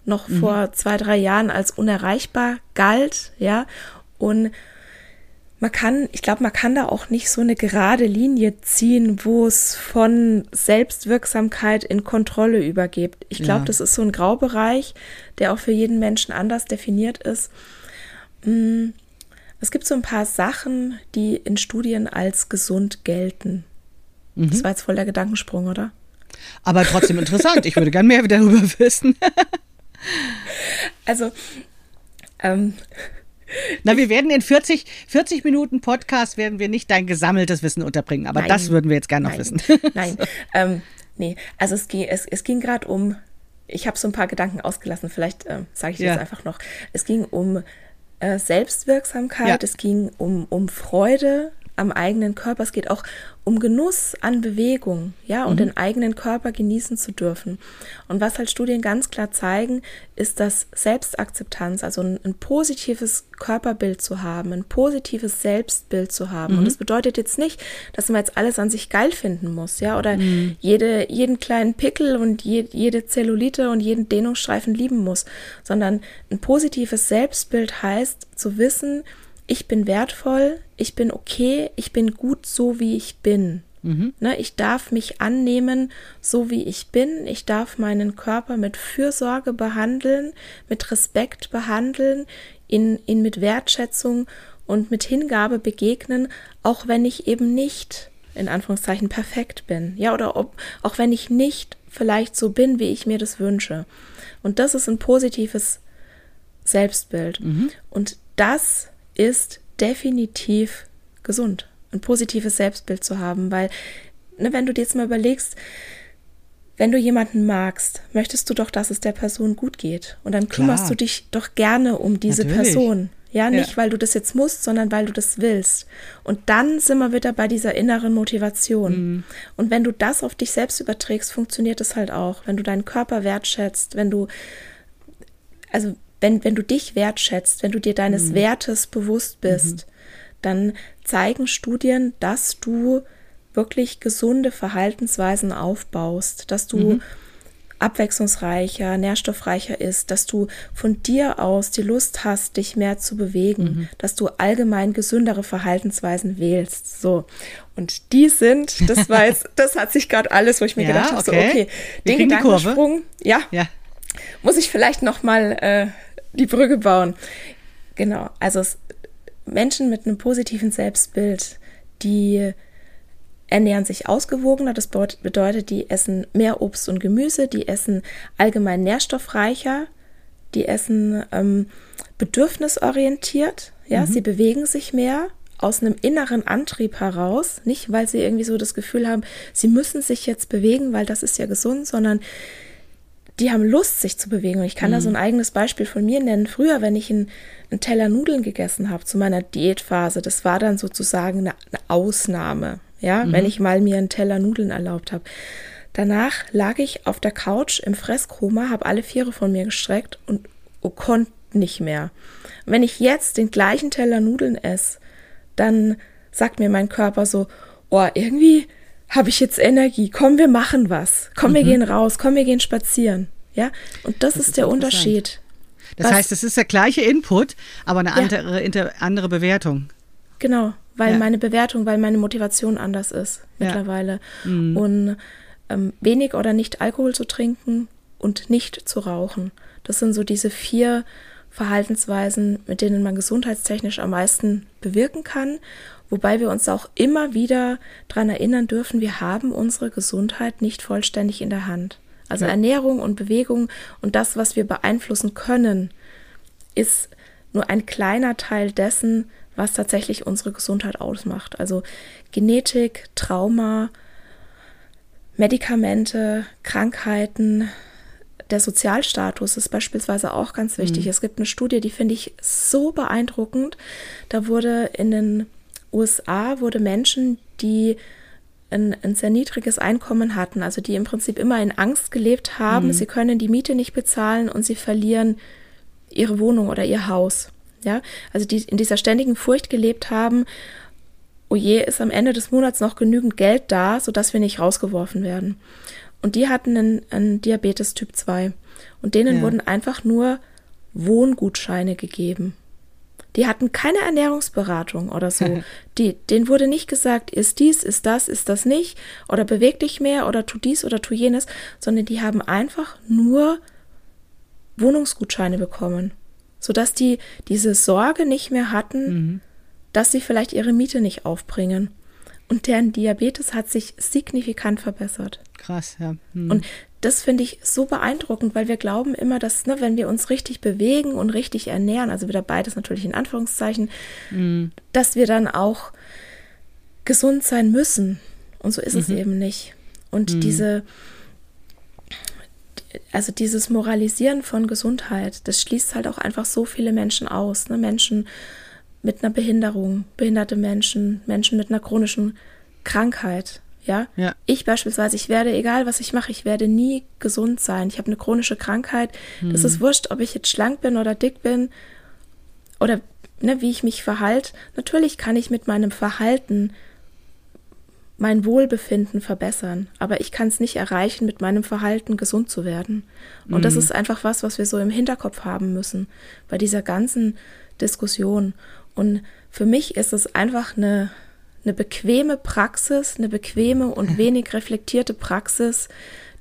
noch mhm. vor zwei, drei Jahren als unerreichbar galt, ja, und man kann, ich glaube, man kann da auch nicht so eine gerade Linie ziehen, wo es von Selbstwirksamkeit in Kontrolle übergeht. Ich glaube, ja. das ist so ein Graubereich, der auch für jeden Menschen anders definiert ist. Mm, es gibt so ein paar Sachen, die in Studien als gesund gelten. Mhm. Das war jetzt voll der Gedankensprung, oder? Aber trotzdem interessant. Ich würde gern mehr darüber wissen. also, ähm, na, wir werden in 40, 40 Minuten Podcast werden wir nicht dein gesammeltes Wissen unterbringen, aber nein, das würden wir jetzt gerne noch wissen. Nein, (laughs) ähm, nee, also es, es, es ging gerade um, ich habe so ein paar Gedanken ausgelassen, vielleicht äh, sage ich ja. das einfach noch. Es ging um äh, Selbstwirksamkeit, ja. es ging um, um Freude am eigenen Körper, es geht auch um Genuss an Bewegung, ja, und mhm. den eigenen Körper genießen zu dürfen. Und was halt Studien ganz klar zeigen, ist, dass Selbstakzeptanz, also ein, ein positives Körperbild zu haben, ein positives Selbstbild zu haben. Mhm. Und das bedeutet jetzt nicht, dass man jetzt alles an sich geil finden muss, ja, oder mhm. jede, jeden kleinen Pickel und je, jede Zellulite und jeden Dehnungsstreifen lieben muss, sondern ein positives Selbstbild heißt zu wissen, ich bin wertvoll, ich bin okay, ich bin gut so, wie ich bin. Mhm. Ne, ich darf mich annehmen, so wie ich bin. Ich darf meinen Körper mit Fürsorge behandeln, mit Respekt behandeln, ihn, ihn mit Wertschätzung und mit Hingabe begegnen, auch wenn ich eben nicht in Anführungszeichen perfekt bin. Ja, oder ob, auch wenn ich nicht vielleicht so bin, wie ich mir das wünsche. Und das ist ein positives Selbstbild. Mhm. Und das ist definitiv gesund, ein positives Selbstbild zu haben, weil, ne, wenn du dir jetzt mal überlegst, wenn du jemanden magst, möchtest du doch, dass es der Person gut geht. Und dann kümmerst Klar. du dich doch gerne um diese Natürlich. Person. Ja, nicht ja. weil du das jetzt musst, sondern weil du das willst. Und dann sind wir wieder bei dieser inneren Motivation. Mhm. Und wenn du das auf dich selbst überträgst, funktioniert es halt auch. Wenn du deinen Körper wertschätzt, wenn du, also wenn, wenn du dich wertschätzt, wenn du dir deines mhm. Wertes bewusst bist, mhm. dann zeigen Studien, dass du wirklich gesunde Verhaltensweisen aufbaust, dass du mhm. abwechslungsreicher, nährstoffreicher ist, dass du von dir aus die Lust hast, dich mehr zu bewegen, mhm. dass du allgemein gesündere Verhaltensweisen wählst. So. Und die sind, das war jetzt, (laughs) das hat sich gerade alles, wo ich mir ja, gedacht habe, okay, so, okay den Gedankensprung, ja, ja, muss ich vielleicht noch mal äh, die Brücke bauen. Genau, also es, Menschen mit einem positiven Selbstbild, die ernähren sich ausgewogener. Das bedeutet, die essen mehr Obst und Gemüse, die essen allgemein nährstoffreicher, die essen ähm, bedürfnisorientiert. Ja, mhm. sie bewegen sich mehr aus einem inneren Antrieb heraus, nicht weil sie irgendwie so das Gefühl haben, sie müssen sich jetzt bewegen, weil das ist ja gesund, sondern die haben Lust, sich zu bewegen. Und ich kann mhm. da so ein eigenes Beispiel von mir nennen. Früher, wenn ich einen, einen Teller Nudeln gegessen habe zu meiner Diätphase, das war dann sozusagen eine, eine Ausnahme. Ja, mhm. wenn ich mal mir einen Teller Nudeln erlaubt habe. Danach lag ich auf der Couch im Fresskoma, habe alle Viere von mir gestreckt und konnte nicht mehr. wenn ich jetzt den gleichen Teller Nudeln esse, dann sagt mir mein Körper so, oh, irgendwie habe ich jetzt Energie, komm, wir machen was, komm, wir mhm. gehen raus, komm, wir gehen spazieren. Ja, und das, das ist, ist, der Unterschied. Das was, heißt, es ist der gleiche Input, aber eine andere, inter, andere Bewertung. Genau, weil ja. meine Bewertung, weil meine Motivation anders ist mittlerweile. Ja. Mhm. Und ähm, wenig oder nicht Alkohol zu trinken und nicht zu rauchen. Das sind so diese vier Verhaltensweisen, mit denen man gesundheitstechnisch am meisten bewirken kann. Wobei wir uns auch immer wieder daran erinnern dürfen, wir haben unsere Gesundheit nicht vollständig in der Hand. Also ja. Ernährung und Bewegung und das, was wir beeinflussen können, ist nur ein kleiner Teil dessen, was tatsächlich unsere Gesundheit ausmacht. Also Genetik, Trauma, Medikamente, Krankheiten, der Sozialstatus ist beispielsweise auch ganz wichtig. Mhm. Es gibt eine Studie, die finde ich so beeindruckend. Da wurde in den USA wurde Menschen, die ein, ein, sehr niedriges Einkommen hatten, also die im Prinzip immer in Angst gelebt haben, mhm. sie können die Miete nicht bezahlen und sie verlieren ihre Wohnung oder ihr Haus. Ja, also die in dieser ständigen Furcht gelebt haben, oh je, ist am Ende des Monats noch genügend Geld da, sodass wir nicht rausgeworfen werden. Und die hatten einen, einen Diabetes Typ 2. Und denen ja. wurden einfach nur Wohngutscheine gegeben. Die hatten keine Ernährungsberatung oder so. (laughs) Die, denen wurde nicht gesagt, ist dies, ist das, ist das nicht, oder beweg dich mehr oder tu dies oder tu jenes, sondern die haben einfach nur Wohnungsgutscheine bekommen, sodass die diese Sorge nicht mehr hatten, mhm. dass sie vielleicht ihre Miete nicht aufbringen. Und deren Diabetes hat sich signifikant verbessert. Krass, ja. Mhm. Und das finde ich so beeindruckend, weil wir glauben immer, dass, ne, wenn wir uns richtig bewegen und richtig ernähren, also wieder beides natürlich in Anführungszeichen, mhm. dass wir dann auch gesund sein müssen. Und so ist mhm. es eben nicht. Und mhm. diese, also dieses Moralisieren von Gesundheit, das schließt halt auch einfach so viele Menschen aus. Ne? Menschen mit einer Behinderung, behinderte Menschen, Menschen mit einer chronischen Krankheit. Ja? ja? Ich beispielsweise, ich werde, egal was ich mache, ich werde nie gesund sein. Ich habe eine chronische Krankheit. Hm. Das ist wurscht, ob ich jetzt schlank bin oder dick bin oder ne, wie ich mich verhalte. Natürlich kann ich mit meinem Verhalten mein Wohlbefinden verbessern, aber ich kann es nicht erreichen, mit meinem Verhalten gesund zu werden. Und mhm. das ist einfach was, was wir so im Hinterkopf haben müssen bei dieser ganzen Diskussion. Und für mich ist es einfach eine, eine bequeme Praxis, eine bequeme und wenig reflektierte Praxis,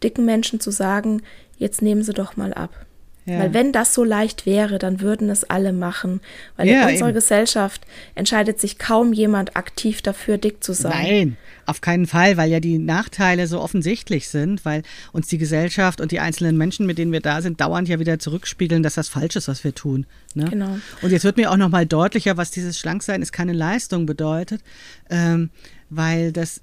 dicken Menschen zu sagen, jetzt nehmen Sie doch mal ab. Ja. Weil wenn das so leicht wäre, dann würden es alle machen. Weil ja, in unserer eben. Gesellschaft entscheidet sich kaum jemand aktiv dafür, dick zu sein. Nein, auf keinen Fall, weil ja die Nachteile so offensichtlich sind, weil uns die Gesellschaft und die einzelnen Menschen, mit denen wir da sind, dauernd ja wieder zurückspiegeln, dass das falsch ist, was wir tun. Ne? Genau. Und jetzt wird mir auch noch mal deutlicher, was dieses Schlanksein ist keine Leistung bedeutet, ähm, weil das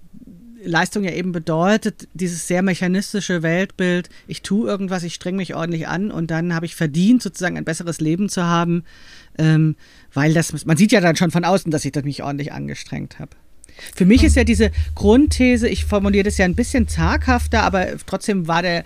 Leistung ja eben bedeutet, dieses sehr mechanistische Weltbild, ich tue irgendwas, ich streng mich ordentlich an und dann habe ich verdient, sozusagen ein besseres Leben zu haben, ähm, weil das, man sieht ja dann schon von außen, dass ich mich ordentlich angestrengt habe. Für mich ist ja diese Grundthese, ich formuliere das ja ein bisschen zaghafter, aber trotzdem war der,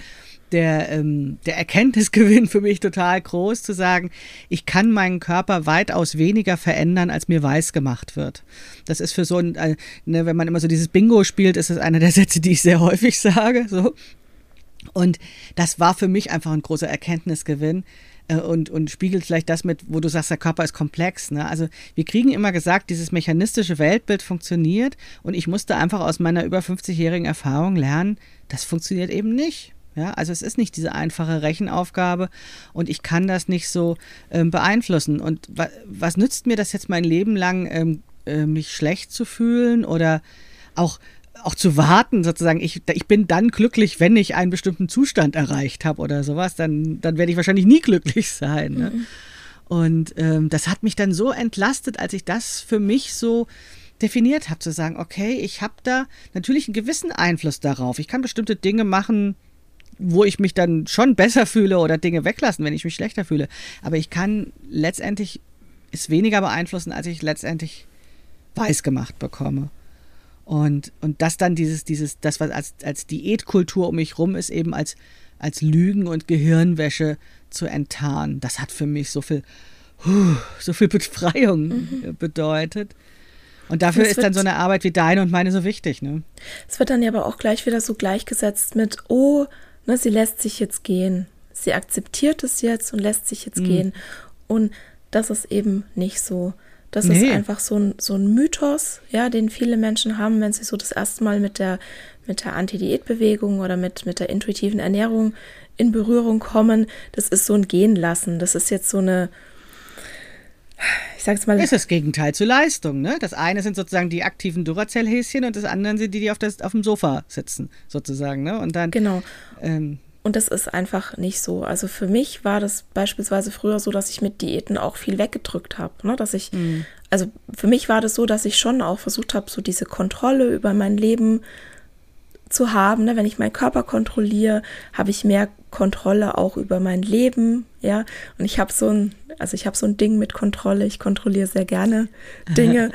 der, ähm, der Erkenntnisgewinn für mich total groß, zu sagen, ich kann meinen Körper weitaus weniger verändern, als mir weiß gemacht wird. Das ist für so ein, äh, ne, wenn man immer so dieses Bingo spielt, ist das einer der Sätze, die ich sehr häufig sage. So. Und das war für mich einfach ein großer Erkenntnisgewinn, äh, und, und spiegelt vielleicht das mit, wo du sagst, der Körper ist komplex. Ne? Also wir kriegen immer gesagt, dieses mechanistische Weltbild funktioniert und ich musste einfach aus meiner über 50-jährigen Erfahrung lernen, das funktioniert eben nicht. Ja, also es ist nicht diese einfache Rechenaufgabe und ich kann das nicht so ähm, beeinflussen. Und wa was nützt mir das jetzt mein Leben lang, ähm, äh, mich schlecht zu fühlen oder auch, auch zu warten, sozusagen, ich, ich bin dann glücklich, wenn ich einen bestimmten Zustand erreicht habe oder sowas, dann, dann werde ich wahrscheinlich nie glücklich (laughs) sein. Ne? Mhm. Und ähm, das hat mich dann so entlastet, als ich das für mich so definiert habe, zu sagen, okay, ich habe da natürlich einen gewissen Einfluss darauf. Ich kann bestimmte Dinge machen, wo ich mich dann schon besser fühle oder Dinge weglassen, wenn ich mich schlechter fühle. Aber ich kann letztendlich es weniger beeinflussen, als ich letztendlich weiß gemacht bekomme. Und, und das dann dieses, dieses, das, was als, als Diätkultur um mich rum ist, eben als, als Lügen und Gehirnwäsche zu enttarnen. Das hat für mich so viel, so viel Befreiung mhm. bedeutet. Und dafür ist dann so eine Arbeit wie deine und meine so wichtig, ne? Es wird dann ja aber auch gleich wieder so gleichgesetzt mit, oh, Ne, sie lässt sich jetzt gehen. Sie akzeptiert es jetzt und lässt sich jetzt mhm. gehen. Und das ist eben nicht so. Das nee. ist einfach so ein, so ein Mythos, ja, den viele Menschen haben, wenn sie so das erste Mal mit der, mit der Anti-Diät-Bewegung oder mit, mit der intuitiven Ernährung in Berührung kommen. Das ist so ein Gehen lassen. Das ist jetzt so eine, ich sag's mal. Ist das Gegenteil zur Leistung, ne? Das eine sind sozusagen die aktiven Duracell-Häschen und das andere sind die, die auf, das, auf dem Sofa sitzen, sozusagen, ne? Und dann. Genau. Ähm, und das ist einfach nicht so. Also für mich war das beispielsweise früher so, dass ich mit Diäten auch viel weggedrückt habe. Ne? Dass ich, mhm. also für mich war das so, dass ich schon auch versucht habe, so diese Kontrolle über mein Leben zu haben. Ne? Wenn ich meinen Körper kontrolliere, habe ich mehr Kontrolle auch über mein Leben. Ja, und ich habe so ein, also ich habe so ein Ding mit Kontrolle. Ich kontrolliere sehr gerne (laughs) Dinge.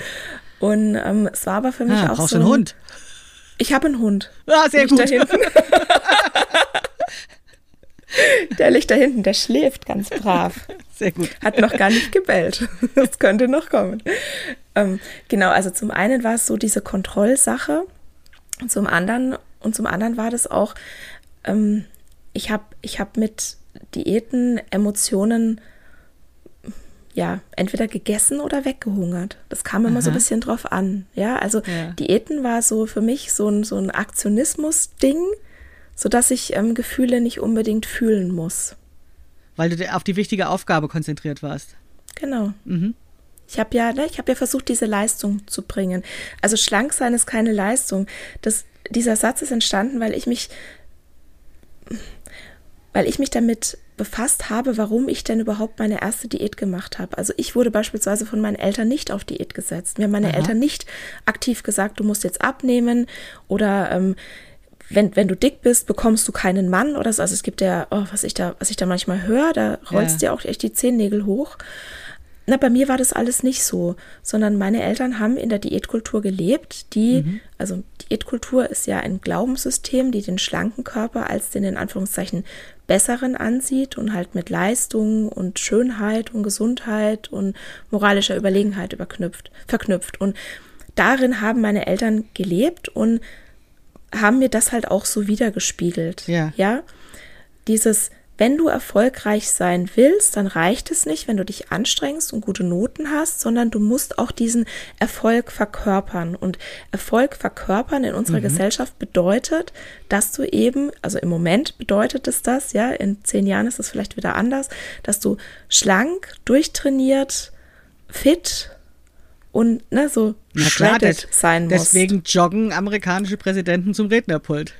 und ähm, es war aber für mich ah, auch brauchst so. Ein, einen Hund? Ich habe einen Hund. Ah, sehr gut. (laughs) Der liegt da hinten, der schläft ganz brav. (laughs) Sehr gut. Hat noch gar nicht gebellt. Das könnte noch kommen. Ähm, genau, also zum einen war es so diese Kontrollsache. Und zum anderen, und zum anderen war das auch, ähm, ich habe ich hab mit Diäten Emotionen ja, entweder gegessen oder weggehungert. Das kam immer Aha. so ein bisschen drauf an. Ja, also ja. Diäten war so für mich so ein, so ein Aktionismus-Ding, sodass ich ähm, Gefühle nicht unbedingt fühlen muss. Weil du auf die wichtige Aufgabe konzentriert warst. Genau. Mhm. Ich habe ja, ne, ich habe ja versucht, diese Leistung zu bringen. Also schlank sein ist keine Leistung. Das, dieser Satz ist entstanden, weil ich mich, weil ich mich damit befasst habe, warum ich denn überhaupt meine erste Diät gemacht habe. Also ich wurde beispielsweise von meinen Eltern nicht auf Diät gesetzt. Mir haben meine Aha. Eltern nicht aktiv gesagt, du musst jetzt abnehmen oder ähm, wenn, wenn du dick bist, bekommst du keinen Mann oder so. Also es gibt ja, oh, was ich da, was ich da manchmal höre, da rollst ja. dir auch echt die Zehennägel hoch. Na, bei mir war das alles nicht so, sondern meine Eltern haben in der Diätkultur gelebt, die, mhm. also Diätkultur ist ja ein Glaubenssystem, die den schlanken Körper als den in Anführungszeichen besseren ansieht und halt mit Leistung und Schönheit und Gesundheit und moralischer Überlegenheit überknüpft, verknüpft. Und darin haben meine Eltern gelebt und haben mir das halt auch so wiedergespiegelt. Ja. Ja. Dieses, wenn du erfolgreich sein willst, dann reicht es nicht, wenn du dich anstrengst und gute Noten hast, sondern du musst auch diesen Erfolg verkörpern. Und Erfolg verkörpern in unserer mhm. Gesellschaft bedeutet, dass du eben, also im Moment bedeutet es das, ja, in zehn Jahren ist es vielleicht wieder anders, dass du schlank, durchtrainiert, fit und ne, so des, sein musst. Deswegen joggen amerikanische Präsidenten zum Rednerpult.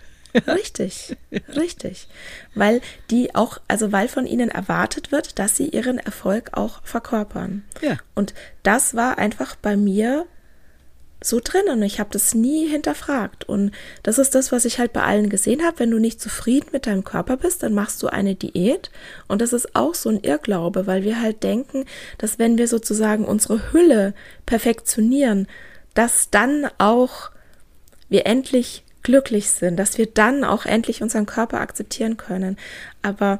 Richtig, richtig. Weil die auch, also weil von ihnen erwartet wird, dass sie ihren Erfolg auch verkörpern. Ja. Und das war einfach bei mir so drin und ich habe das nie hinterfragt. Und das ist das, was ich halt bei allen gesehen habe. Wenn du nicht zufrieden mit deinem Körper bist, dann machst du eine Diät. Und das ist auch so ein Irrglaube, weil wir halt denken, dass wenn wir sozusagen unsere Hülle perfektionieren, dass dann auch wir endlich glücklich sind, dass wir dann auch endlich unseren Körper akzeptieren können. Aber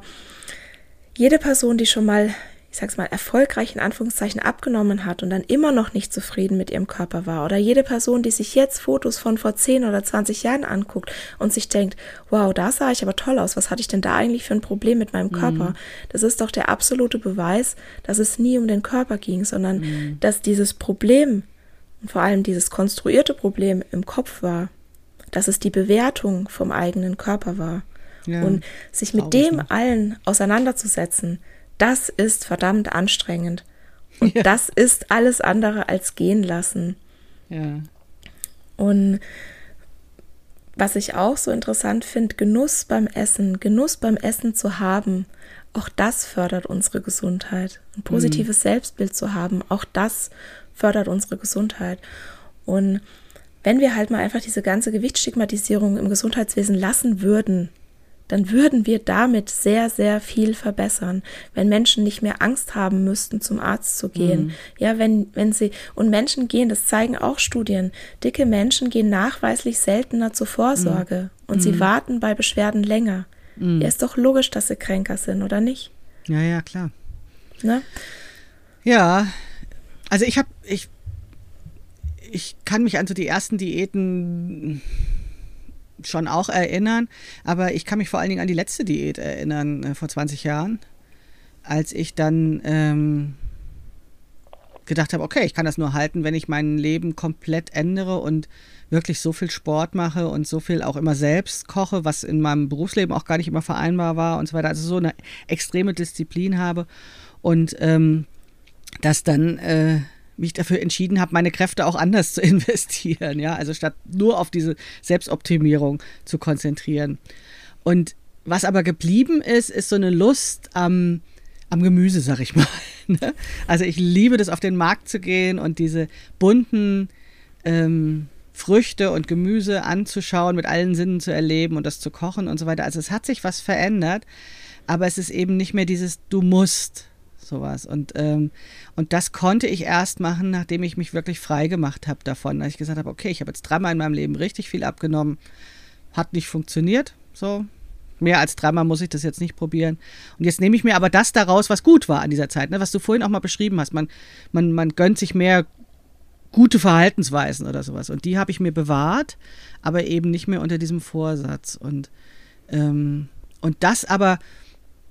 jede Person, die schon mal, ich sag's mal, erfolgreich in Anführungszeichen abgenommen hat und dann immer noch nicht zufrieden mit ihrem Körper war, oder jede Person, die sich jetzt Fotos von vor 10 oder 20 Jahren anguckt und sich denkt, wow, da sah ich aber toll aus, was hatte ich denn da eigentlich für ein Problem mit meinem Körper? Mhm. Das ist doch der absolute Beweis, dass es nie um den Körper ging, sondern mhm. dass dieses Problem und vor allem dieses konstruierte Problem im Kopf war dass es die Bewertung vom eigenen Körper war. Ja, und sich mit dem nicht. allen auseinanderzusetzen, das ist verdammt anstrengend. Und ja. das ist alles andere als gehen lassen. Ja. Und was ich auch so interessant finde, Genuss beim Essen, Genuss beim Essen zu haben, auch das fördert unsere Gesundheit. Ein positives mhm. Selbstbild zu haben, auch das fördert unsere Gesundheit. Und wenn wir halt mal einfach diese ganze Gewichtsstigmatisierung im Gesundheitswesen lassen würden, dann würden wir damit sehr, sehr viel verbessern, wenn Menschen nicht mehr Angst haben müssten, zum Arzt zu gehen. Mhm. Ja, wenn, wenn sie, und Menschen gehen, das zeigen auch Studien, dicke Menschen gehen nachweislich seltener zur Vorsorge mhm. und mhm. sie warten bei Beschwerden länger. Mhm. Ja, ist doch logisch, dass sie kränker sind, oder nicht? Ja, ja, klar. Ne? Ja, also ich habe, ich ich kann mich an so die ersten Diäten schon auch erinnern, aber ich kann mich vor allen Dingen an die letzte Diät erinnern, äh, vor 20 Jahren, als ich dann ähm, gedacht habe, okay, ich kann das nur halten, wenn ich mein Leben komplett ändere und wirklich so viel Sport mache und so viel auch immer selbst koche, was in meinem Berufsleben auch gar nicht immer vereinbar war und so weiter. Also so eine extreme Disziplin habe und ähm, das dann äh, mich dafür entschieden habe, meine Kräfte auch anders zu (laughs) investieren, ja, also statt nur auf diese Selbstoptimierung zu konzentrieren. Und was aber geblieben ist, ist so eine Lust am, am Gemüse, sag ich mal. (laughs) Ne? Also ich liebe das, auf den Markt zu gehen und diese bunten ähm, Früchte und Gemüse anzuschauen, mit allen Sinnen zu erleben und das zu kochen und so weiter. Also es hat sich was verändert, aber es ist eben nicht mehr dieses Du musst, sowas. Und, ähm, und das konnte ich erst machen, nachdem ich mich wirklich frei gemacht habe davon. Dass ich gesagt habe, okay, ich habe jetzt dreimal in meinem Leben richtig viel abgenommen, hat nicht funktioniert, so, mehr als dreimal muss ich das jetzt nicht probieren. Und jetzt nehme ich mir aber das daraus, was gut war an dieser Zeit, ne? was du vorhin auch mal beschrieben hast. Man, man, man gönnt sich mehr gute Verhaltensweisen oder sowas. Und die habe ich mir bewahrt, aber eben nicht mehr unter diesem Vorsatz. Und, ähm, und das aber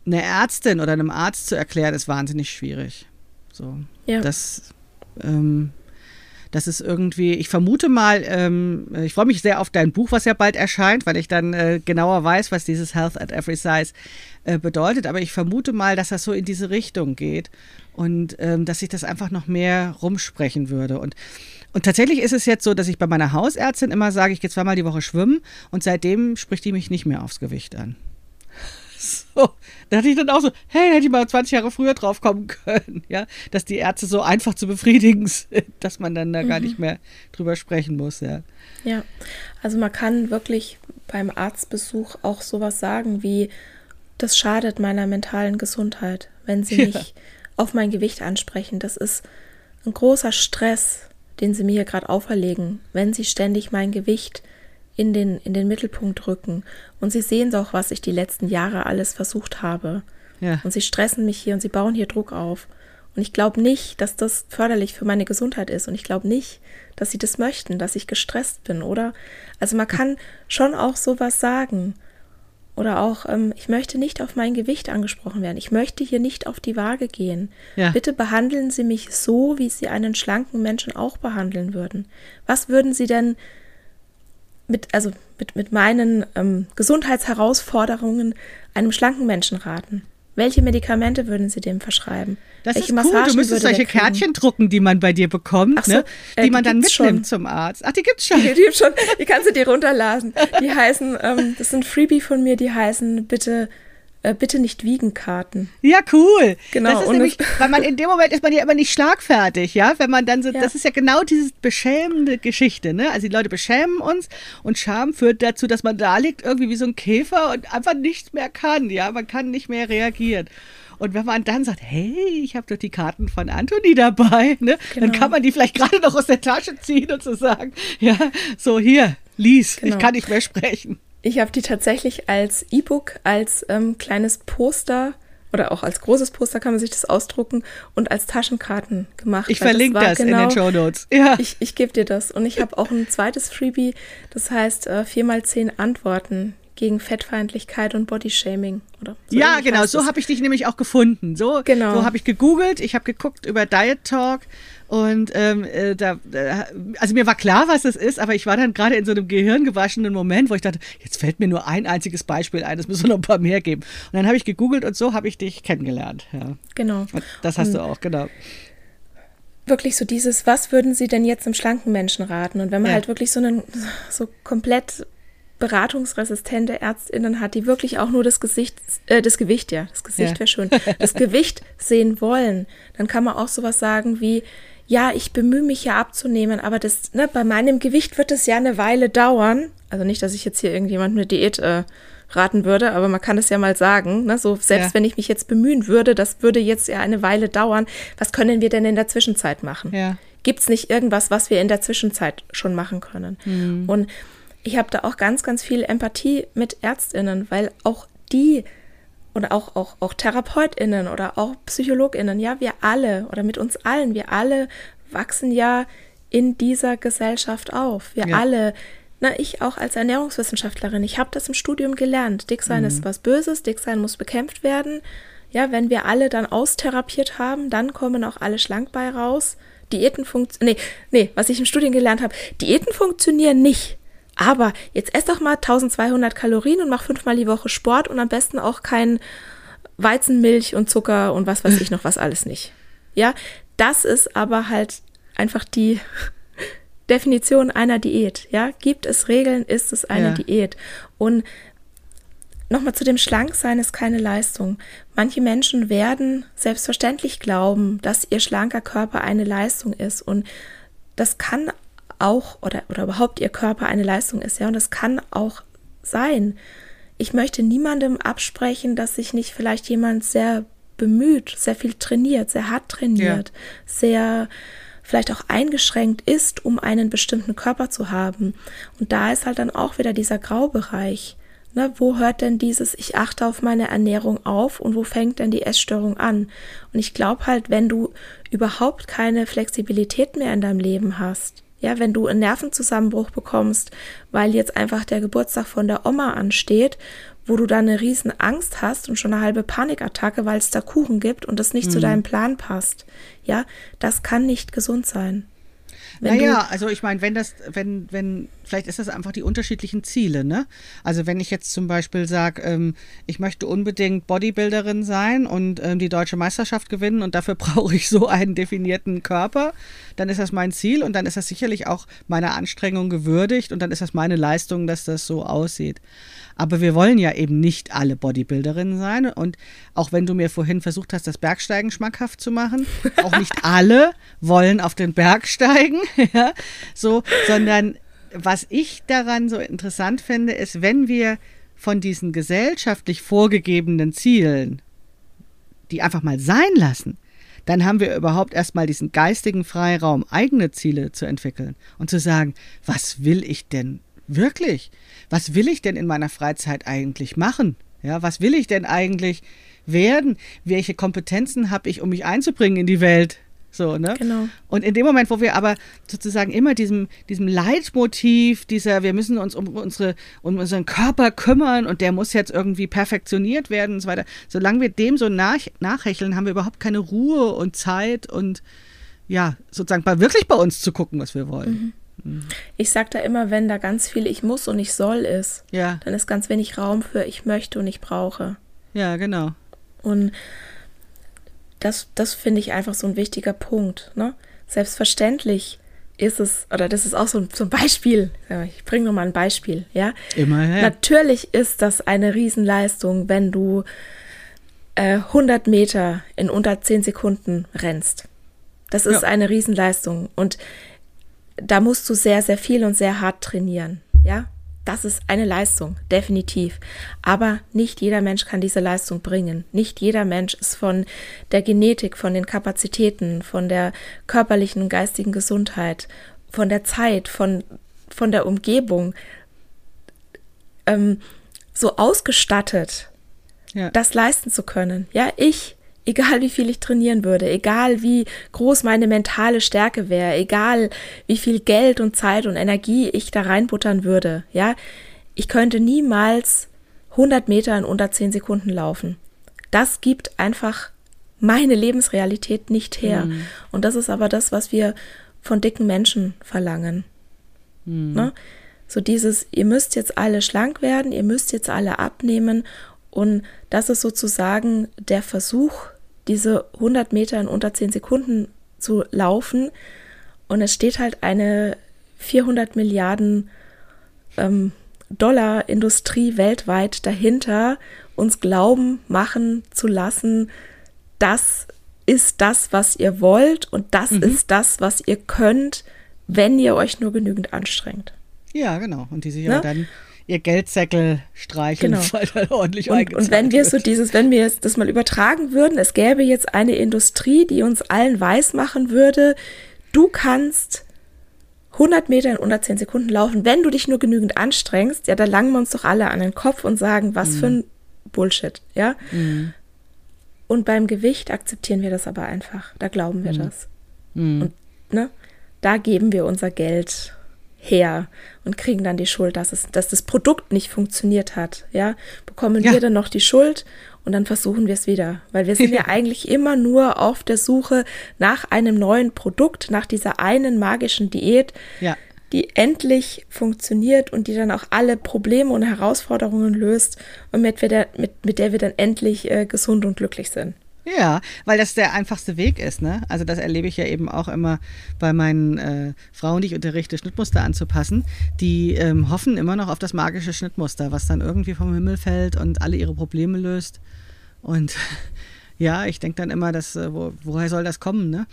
einer Ärztin oder einem Arzt zu erklären, ist wahnsinnig schwierig. So, ja. das, ähm, das ist irgendwie, ich vermute mal, ähm, ich freue mich sehr auf dein Buch, was ja bald erscheint, weil ich dann äh, genauer weiß, was dieses Health at Every Size äh, bedeutet. Aber ich vermute mal, dass das so in diese Richtung geht und ähm, dass ich das einfach noch mehr rumsprechen würde. Und und tatsächlich ist es jetzt so, dass ich bei meiner Hausärztin immer sage, ich gehe zweimal die Woche schwimmen und seitdem spricht die mich nicht mehr aufs Gewicht an. (laughs) So, da hatte ich dann auch so, hey, hätte ich mal 20 Jahre früher drauf kommen können, (laughs) ja, dass die Ärzte so einfach zu befriedigen (laughs) sind, dass man dann da mhm. gar nicht mehr drüber sprechen muss, ja. Ja, also man kann wirklich beim Arztbesuch auch sowas sagen wie, das schadet meiner mentalen Gesundheit, wenn sie mich ja. auf mein Gewicht ansprechen. Das ist ein großer Stress, den sie mir hier gerade auferlegen, wenn sie ständig mein Gewicht in den, in den Mittelpunkt rücken. Und sie sehen doch, was ich die letzten Jahre alles versucht habe. Ja. Und sie stressen mich hier und sie bauen hier Druck auf. Und ich glaube nicht, dass das förderlich für meine Gesundheit ist. Und ich glaube nicht, dass sie das möchten, dass ich gestresst bin, oder? Also man kann schon auch sowas sagen. Oder auch, ähm, ich möchte nicht auf mein Gewicht angesprochen werden. Ich möchte hier nicht auf die Waage gehen. Ja. Bitte behandeln Sie mich so, wie Sie einen schlanken Menschen auch behandeln würden. Was würden Sie denn mit, also mit, mit meinen ähm, Gesundheitsherausforderungen einem schlanken Menschen raten? Welche Medikamente würden Sie dem verschreiben? Das Welche ist cool. Massagen du müsstest solche Kärtchen drucken, die man bei dir bekommt, so, ne? die äh, man dann mitnimmt schon. zum Arzt. Ach, die gibt's schon. Die, (laughs) die gibt's schon. Die kannst du dir runterladen. Die heißen, ähm, das sind Freebie von mir, die heißen bitte äh, bitte nicht wiegen Karten. Ja, cool. Genau. Das ist nämlich, (laughs) weil man in dem Moment ist man ja immer nicht schlagfertig, ja, wenn man dann so, ja. das ist ja genau diese beschämende Geschichte, ne? Also die Leute beschämen uns und Scham führt dazu, dass man da liegt irgendwie wie so ein Käfer und einfach nichts mehr kann, ja, man kann nicht mehr reagieren. Und wenn man dann sagt, hey, ich habe doch die Karten von Anthony dabei, ne, genau. dann kann man die vielleicht gerade noch aus der Tasche ziehen und so sagen, ja, so hier, lies, genau. ich kann nicht mehr sprechen. Ich habe die tatsächlich als E-Book, als ähm, kleines Poster oder auch als großes Poster kann man sich das ausdrucken und als Taschenkarten gemacht. Ich verlinke das, das genau, in den genau Show Notes. Ja. Ich, ich gebe dir das. Und ich habe auch ein zweites Freebie, das heißt äh, 4x10 Antworten gegen Fettfeindlichkeit und Bodyshaming. Oder so ja, genau, so habe ich dich nämlich auch gefunden. So, genau. so habe ich gegoogelt, ich habe geguckt über Diet Talk und ähm, äh, da, also mir war klar, was es ist, aber ich war dann gerade in so einem gehirngewaschenen Moment, wo ich dachte, jetzt fällt mir nur ein einziges Beispiel ein, es müssen noch ein paar mehr geben. Und dann habe ich gegoogelt und so habe ich dich kennengelernt. Ja. Genau. Und das hast und du auch, genau wirklich so dieses, was würden Sie denn jetzt einem schlanken Menschen raten? Und wenn man ja. halt wirklich so einen so komplett beratungsresistente Ärztinnen hat, die wirklich auch nur das Gesicht, äh, das Gewicht, ja, das Gesicht ja. wäre schön, das Gewicht (laughs) sehen wollen, dann kann man auch sowas sagen wie, ja, ich bemühe mich ja abzunehmen, aber das, ne, bei meinem Gewicht wird es ja eine Weile dauern. Also nicht, dass ich jetzt hier irgendjemand eine Diät äh, raten würde, aber man kann es ja mal sagen. Ne? So, selbst ja. wenn ich mich jetzt bemühen würde, das würde jetzt ja eine Weile dauern. Was können wir denn in der Zwischenzeit machen? Ja. Gibt es nicht irgendwas, was wir in der Zwischenzeit schon machen können? Mhm. Und ich habe da auch ganz, ganz viel Empathie mit Ärztinnen, weil auch die oder auch, auch, auch TherapeutInnen oder auch PsychologInnen, ja, wir alle oder mit uns allen, wir alle wachsen ja in dieser Gesellschaft auf. Wir ja. alle, na, ich auch als Ernährungswissenschaftlerin, ich habe das im Studium gelernt. Dick sein mhm. ist was Böses, dick sein muss bekämpft werden. Ja, wenn wir alle dann austherapiert haben, dann kommen auch alle schlank bei raus. Diäten funktionieren, nee, nee, was ich im Studium gelernt habe, Diäten funktionieren nicht. Aber jetzt ess doch mal 1200 Kalorien und mach fünfmal die Woche Sport und am besten auch kein Weizenmilch und Zucker und was weiß ich noch was alles nicht. Ja, das ist aber halt einfach die (laughs) Definition einer Diät. Ja, gibt es Regeln, ist es eine ja. Diät. Und nochmal zu dem Schlanksein ist keine Leistung. Manche Menschen werden selbstverständlich glauben, dass ihr schlanker Körper eine Leistung ist. Und das kann auch oder, oder überhaupt ihr Körper eine Leistung ist, ja, und das kann auch sein. Ich möchte niemandem absprechen, dass sich nicht vielleicht jemand sehr bemüht, sehr viel trainiert, sehr hart trainiert, ja. sehr vielleicht auch eingeschränkt ist, um einen bestimmten Körper zu haben. Und da ist halt dann auch wieder dieser Graubereich. Ne, wo hört denn dieses, ich achte auf meine Ernährung auf und wo fängt denn die Essstörung an? Und ich glaube halt, wenn du überhaupt keine Flexibilität mehr in deinem Leben hast, ja, wenn du einen Nervenzusammenbruch bekommst, weil jetzt einfach der Geburtstag von der Oma ansteht, wo du dann eine riesen Angst hast und schon eine halbe Panikattacke, weil es da Kuchen gibt und das nicht mhm. zu deinem Plan passt. Ja, das kann nicht gesund sein. Wenn naja, also ich meine, wenn das, wenn, wenn, vielleicht ist das einfach die unterschiedlichen Ziele, ne? Also wenn ich jetzt zum Beispiel sage, ähm, ich möchte unbedingt Bodybuilderin sein und ähm, die deutsche Meisterschaft gewinnen und dafür (laughs) brauche ich so einen definierten Körper, dann ist das mein Ziel und dann ist das sicherlich auch meiner Anstrengung gewürdigt und dann ist das meine Leistung, dass das so aussieht. Aber wir wollen ja eben nicht alle Bodybuilderinnen sein. Und auch wenn du mir vorhin versucht hast, das Bergsteigen schmackhaft zu machen, auch nicht (laughs) alle wollen auf den Berg steigen, (laughs) ja, so, sondern was ich daran so interessant finde, ist, wenn wir von diesen gesellschaftlich vorgegebenen Zielen die einfach mal sein lassen, dann haben wir überhaupt erstmal diesen geistigen Freiraum, eigene Ziele zu entwickeln und zu sagen, was will ich denn wirklich? Was will ich denn in meiner Freizeit eigentlich machen? Ja, was will ich denn eigentlich werden? Welche Kompetenzen habe ich, um mich einzubringen in die Welt? So, ne? Genau. Und in dem Moment, wo wir aber sozusagen immer diesem, diesem Leitmotiv, dieser, wir müssen uns um, unsere, um unseren Körper kümmern und der muss jetzt irgendwie perfektioniert werden und so weiter, solange wir dem so nach, nachhecheln, haben wir überhaupt keine Ruhe und Zeit und ja, sozusagen bei, wirklich bei uns zu gucken, was wir wollen. Mhm. Ich sage da immer, wenn da ganz viel ich muss und ich soll ist, ja. dann ist ganz wenig Raum für ich möchte und ich brauche. Ja, genau. Und das, das finde ich einfach so ein wichtiger Punkt. Ne? Selbstverständlich ist es, oder das ist auch so ein, so ein Beispiel, ich bringe nochmal ein Beispiel, ja. Immer, ja. Natürlich ist das eine Riesenleistung, wenn du äh, 100 Meter in unter 10 Sekunden rennst. Das ist ja. eine Riesenleistung. Und da musst du sehr, sehr viel und sehr hart trainieren. Ja, das ist eine Leistung, definitiv. Aber nicht jeder Mensch kann diese Leistung bringen. Nicht jeder Mensch ist von der Genetik, von den Kapazitäten, von der körperlichen und geistigen Gesundheit, von der Zeit, von, von der Umgebung ähm, so ausgestattet, ja. das leisten zu können. Ja, ich Egal wie viel ich trainieren würde, egal wie groß meine mentale Stärke wäre, egal wie viel Geld und Zeit und Energie ich da reinbuttern würde, ja, ich könnte niemals 100 Meter in unter 10 Sekunden laufen. Das gibt einfach meine Lebensrealität nicht her. Mhm. Und das ist aber das, was wir von dicken Menschen verlangen. Mhm. Ne? So dieses, ihr müsst jetzt alle schlank werden, ihr müsst jetzt alle abnehmen und das ist sozusagen der Versuch, diese 100 Meter in unter 10 Sekunden zu laufen. Und es steht halt eine 400 Milliarden ähm, Dollar Industrie weltweit dahinter, uns glauben machen zu lassen, das ist das, was ihr wollt und das mhm. ist das, was ihr könnt, wenn ihr euch nur genügend anstrengt. Ja, genau. Und die sich ne? dann ihr Geldsäckel streicheln, genau. (laughs) weil da ordentlich und, und wenn wir so dieses, wenn wir das mal übertragen würden, es gäbe jetzt eine Industrie, die uns allen weismachen würde, du kannst 100 Meter in unter 10 Sekunden laufen, wenn du dich nur genügend anstrengst, ja, da langen wir uns doch alle an den Kopf und sagen, was mhm. für ein Bullshit, ja. Mhm. Und beim Gewicht akzeptieren wir das aber einfach. Da glauben wir mhm. das. Mhm. Und ne, da geben wir unser Geld her und kriegen dann die Schuld, dass, es, dass das Produkt nicht funktioniert hat. Ja, bekommen ja. wir dann noch die Schuld und dann versuchen wir es wieder, weil wir sind (laughs) ja eigentlich immer nur auf der Suche nach einem neuen Produkt, nach dieser einen magischen Diät, ja. die endlich funktioniert und die dann auch alle Probleme und Herausforderungen löst und mit, der, mit, mit der wir dann endlich äh, gesund und glücklich sind. Ja, weil das der einfachste Weg ist, ne? Also das erlebe ich ja eben auch immer bei meinen äh, Frauen, die ich unterrichte, Schnittmuster anzupassen. Die ähm, hoffen immer noch auf das magische Schnittmuster, was dann irgendwie vom Himmel fällt und alle ihre Probleme löst. Und (laughs) ja, ich denke dann immer, dass, äh, wo, woher soll das kommen, ne?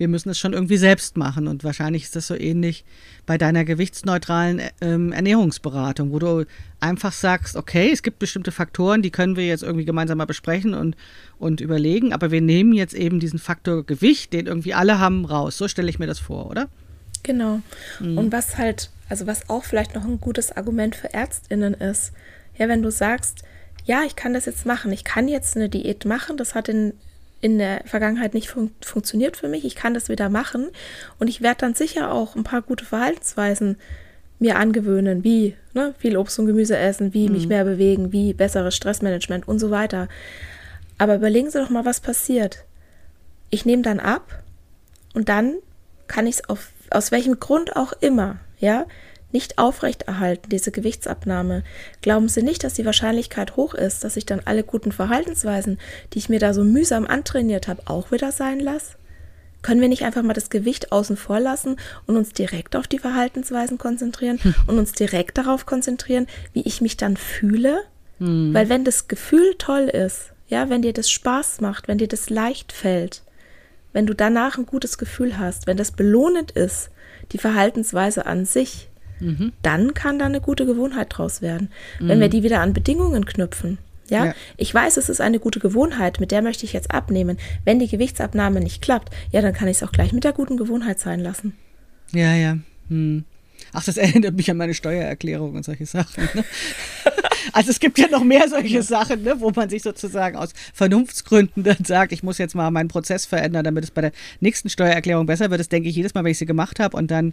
Wir müssen es schon irgendwie selbst machen. Und wahrscheinlich ist das so ähnlich bei deiner gewichtsneutralen ähm, Ernährungsberatung, wo du einfach sagst, okay, es gibt bestimmte Faktoren, die können wir jetzt irgendwie gemeinsam mal besprechen und, und überlegen, aber wir nehmen jetzt eben diesen Faktor Gewicht, den irgendwie alle haben, raus. So stelle ich mir das vor, oder? Genau. Mhm. Und was halt, also was auch vielleicht noch ein gutes Argument für ÄrztInnen ist, Ja, wenn du sagst, ja, ich kann das jetzt machen, ich kann jetzt eine Diät machen, das hat in, in der Vergangenheit nicht fun funktioniert für mich, ich kann das wieder machen und ich werde dann sicher auch ein paar gute Verhaltensweisen mir angewöhnen, wie ne, viel Obst und Gemüse essen, wie mhm. mich mehr bewegen, wie besseres Stressmanagement und so weiter. Aber überlegen Sie doch mal, was passiert. Ich nehme dann ab und dann kann ich es aus welchem Grund auch immer, ja, nicht aufrechterhalten, diese Gewichtsabnahme. Glauben Sie nicht, dass die Wahrscheinlichkeit hoch ist, dass ich dann alle guten Verhaltensweisen, die ich mir da so mühsam antrainiert habe, auch wieder sein lasse? Können wir nicht einfach mal das Gewicht außen vor lassen und uns direkt auf die Verhaltensweisen konzentrieren hm. und uns direkt darauf konzentrieren, wie ich mich dann fühle? Hm. Weil wenn das Gefühl toll ist, ja, wenn dir das Spaß macht, wenn dir das leicht fällt, wenn du danach ein gutes Gefühl hast, wenn das belohnend ist, die Verhaltensweise an sich, mhm. dann kann da eine gute Gewohnheit draus werden. Mhm. Wenn wir die wieder an Bedingungen knüpfen, ja? ja? ich weiß, es ist eine gute Gewohnheit, mit der möchte ich jetzt abnehmen. Wenn die Gewichtsabnahme nicht klappt, ja, dann kann ich es auch gleich mit der guten Gewohnheit sein lassen. Ja, ja. Hm. Ach, das (laughs) erinnert mich an meine Steuererklärung und solche Sachen. Ne? (laughs) Also es gibt ja noch mehr solche ja. Sachen, ne, wo man sich sozusagen aus Vernunftsgründen dann sagt, ich muss jetzt mal meinen Prozess verändern, damit es bei der nächsten Steuererklärung besser wird. Das denke ich jedes Mal, wenn ich sie gemacht habe und dann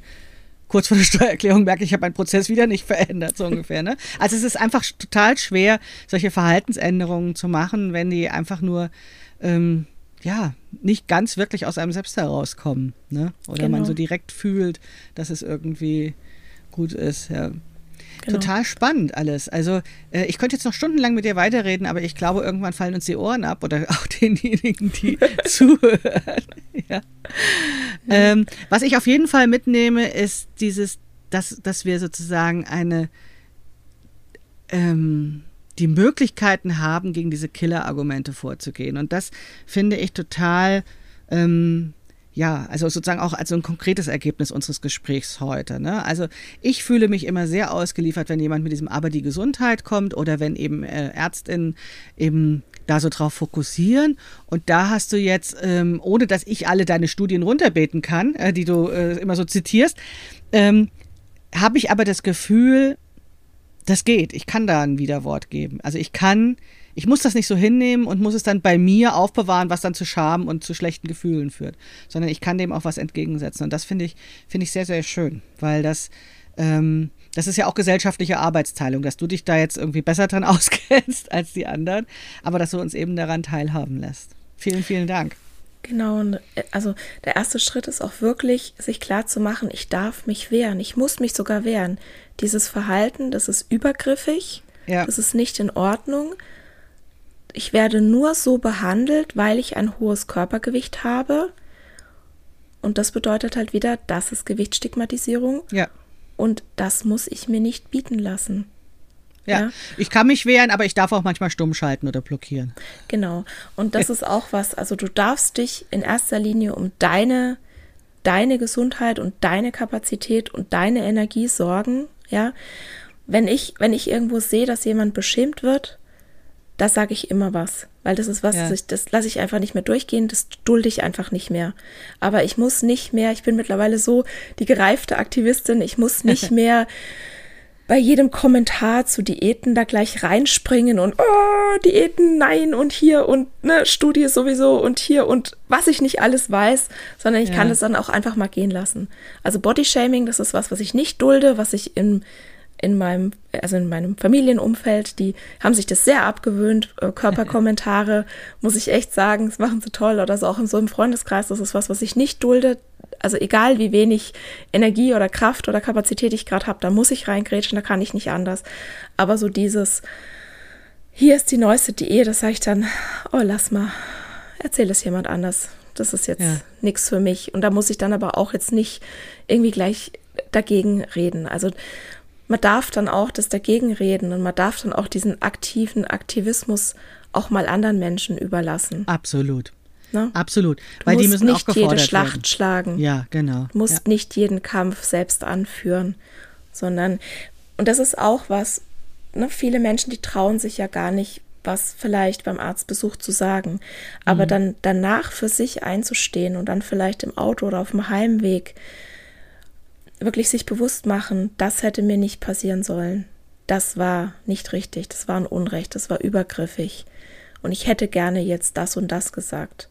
kurz vor der Steuererklärung merke ich, ich habe meinen Prozess wieder nicht verändert, so ungefähr. Ne? Also es ist einfach total schwer, solche Verhaltensänderungen zu machen, wenn die einfach nur ähm, ja nicht ganz wirklich aus einem selbst herauskommen. Ne? Oder genau. man so direkt fühlt, dass es irgendwie gut ist. Ja. Genau. Total spannend alles. Also äh, ich könnte jetzt noch stundenlang mit dir weiterreden, aber ich glaube, irgendwann fallen uns die Ohren ab oder (laughs) auch denjenigen, die (laughs) zuhören. (laughs) ja. ähm, was ich auf jeden Fall mitnehme, ist dieses, dass, dass wir sozusagen eine ähm, die Möglichkeiten haben, gegen diese Killer-Argumente vorzugehen. Und das finde ich total ähm, ja, also sozusagen auch als so ein konkretes Ergebnis unseres Gesprächs heute. Ne? Also ich fühle mich immer sehr ausgeliefert, wenn jemand mit diesem Aber die Gesundheit kommt oder wenn eben äh, Ärztinnen eben da so drauf fokussieren. Und da hast du jetzt, ähm, ohne dass ich alle deine Studien runterbeten kann, äh, die du äh, immer so zitierst, ähm, habe ich aber das Gefühl, das geht. Ich kann da ein Widerwort geben. Also ich kann ich muss das nicht so hinnehmen und muss es dann bei mir aufbewahren, was dann zu Scham und zu schlechten Gefühlen führt, sondern ich kann dem auch was entgegensetzen. Und das finde ich, finde ich sehr, sehr schön, weil das, ähm, das ist ja auch gesellschaftliche Arbeitsteilung, dass du dich da jetzt irgendwie besser dran (laughs) auskennst als die anderen, aber dass du uns eben daran teilhaben lässt. Vielen, vielen Dank. Genau, und äh, also der erste Schritt ist auch wirklich, sich klar zu machen, ich darf mich wehren, ich muss mich sogar wehren. Dieses Verhalten, das ist übergriffig, ja. das ist nicht in Ordnung ich werde nur so behandelt, weil ich ein hohes Körpergewicht habe. Und das bedeutet halt wieder, das ist Gewichtsstigmatisierung. Ja. Und das muss ich mir nicht bieten lassen. Ja, ja, ich kann mich wehren, aber ich darf auch manchmal stumm schalten oder blockieren. Genau. Und das (laughs) ist auch was, also du darfst dich in erster Linie um deine, deine Gesundheit und deine Kapazität und deine Energie sorgen. Ja. Wenn ich, wenn ich irgendwo sehe, dass jemand beschämt wird, das sage ich immer was, weil das ist was, ja. das, das lasse ich einfach nicht mehr durchgehen, das dulde ich einfach nicht mehr. Aber ich muss nicht mehr, ich bin mittlerweile so die gereifte Aktivistin, ich muss nicht (laughs) mehr bei jedem Kommentar zu Diäten da gleich reinspringen und oh, Diäten, nein und hier und ne, Studie sowieso und hier und was ich nicht alles weiß, sondern ich ja. kann es dann auch einfach mal gehen lassen. Also Bodyshaming, das ist was, was ich nicht dulde, was ich im in meinem, also in meinem Familienumfeld, die haben sich das sehr abgewöhnt. Äh, Körperkommentare, (laughs) muss ich echt sagen, das machen sie toll. Oder so auch in so einem Freundeskreis, das ist was, was ich nicht dulde. Also egal wie wenig Energie oder Kraft oder Kapazität ich gerade habe, da muss ich reingrätschen, da kann ich nicht anders. Aber so dieses, hier ist die neueste Diät, das sage ich dann, oh, lass mal, erzähl es jemand anders. Das ist jetzt ja. nichts für mich. Und da muss ich dann aber auch jetzt nicht irgendwie gleich dagegen reden. Also man darf dann auch das dagegen reden und man darf dann auch diesen aktiven Aktivismus auch mal anderen Menschen überlassen. Absolut. Ne? Absolut. Du Weil die müssen nicht auch jede Schlacht werden. schlagen. Ja, genau. Du musst ja. nicht jeden Kampf selbst anführen, sondern, und das ist auch was, ne, viele Menschen, die trauen sich ja gar nicht, was vielleicht beim Arztbesuch zu sagen. Aber mhm. dann danach für sich einzustehen und dann vielleicht im Auto oder auf dem Heimweg wirklich sich bewusst machen, das hätte mir nicht passieren sollen. das war nicht richtig, das war ein Unrecht, das war übergriffig. Und ich hätte gerne jetzt das und das gesagt.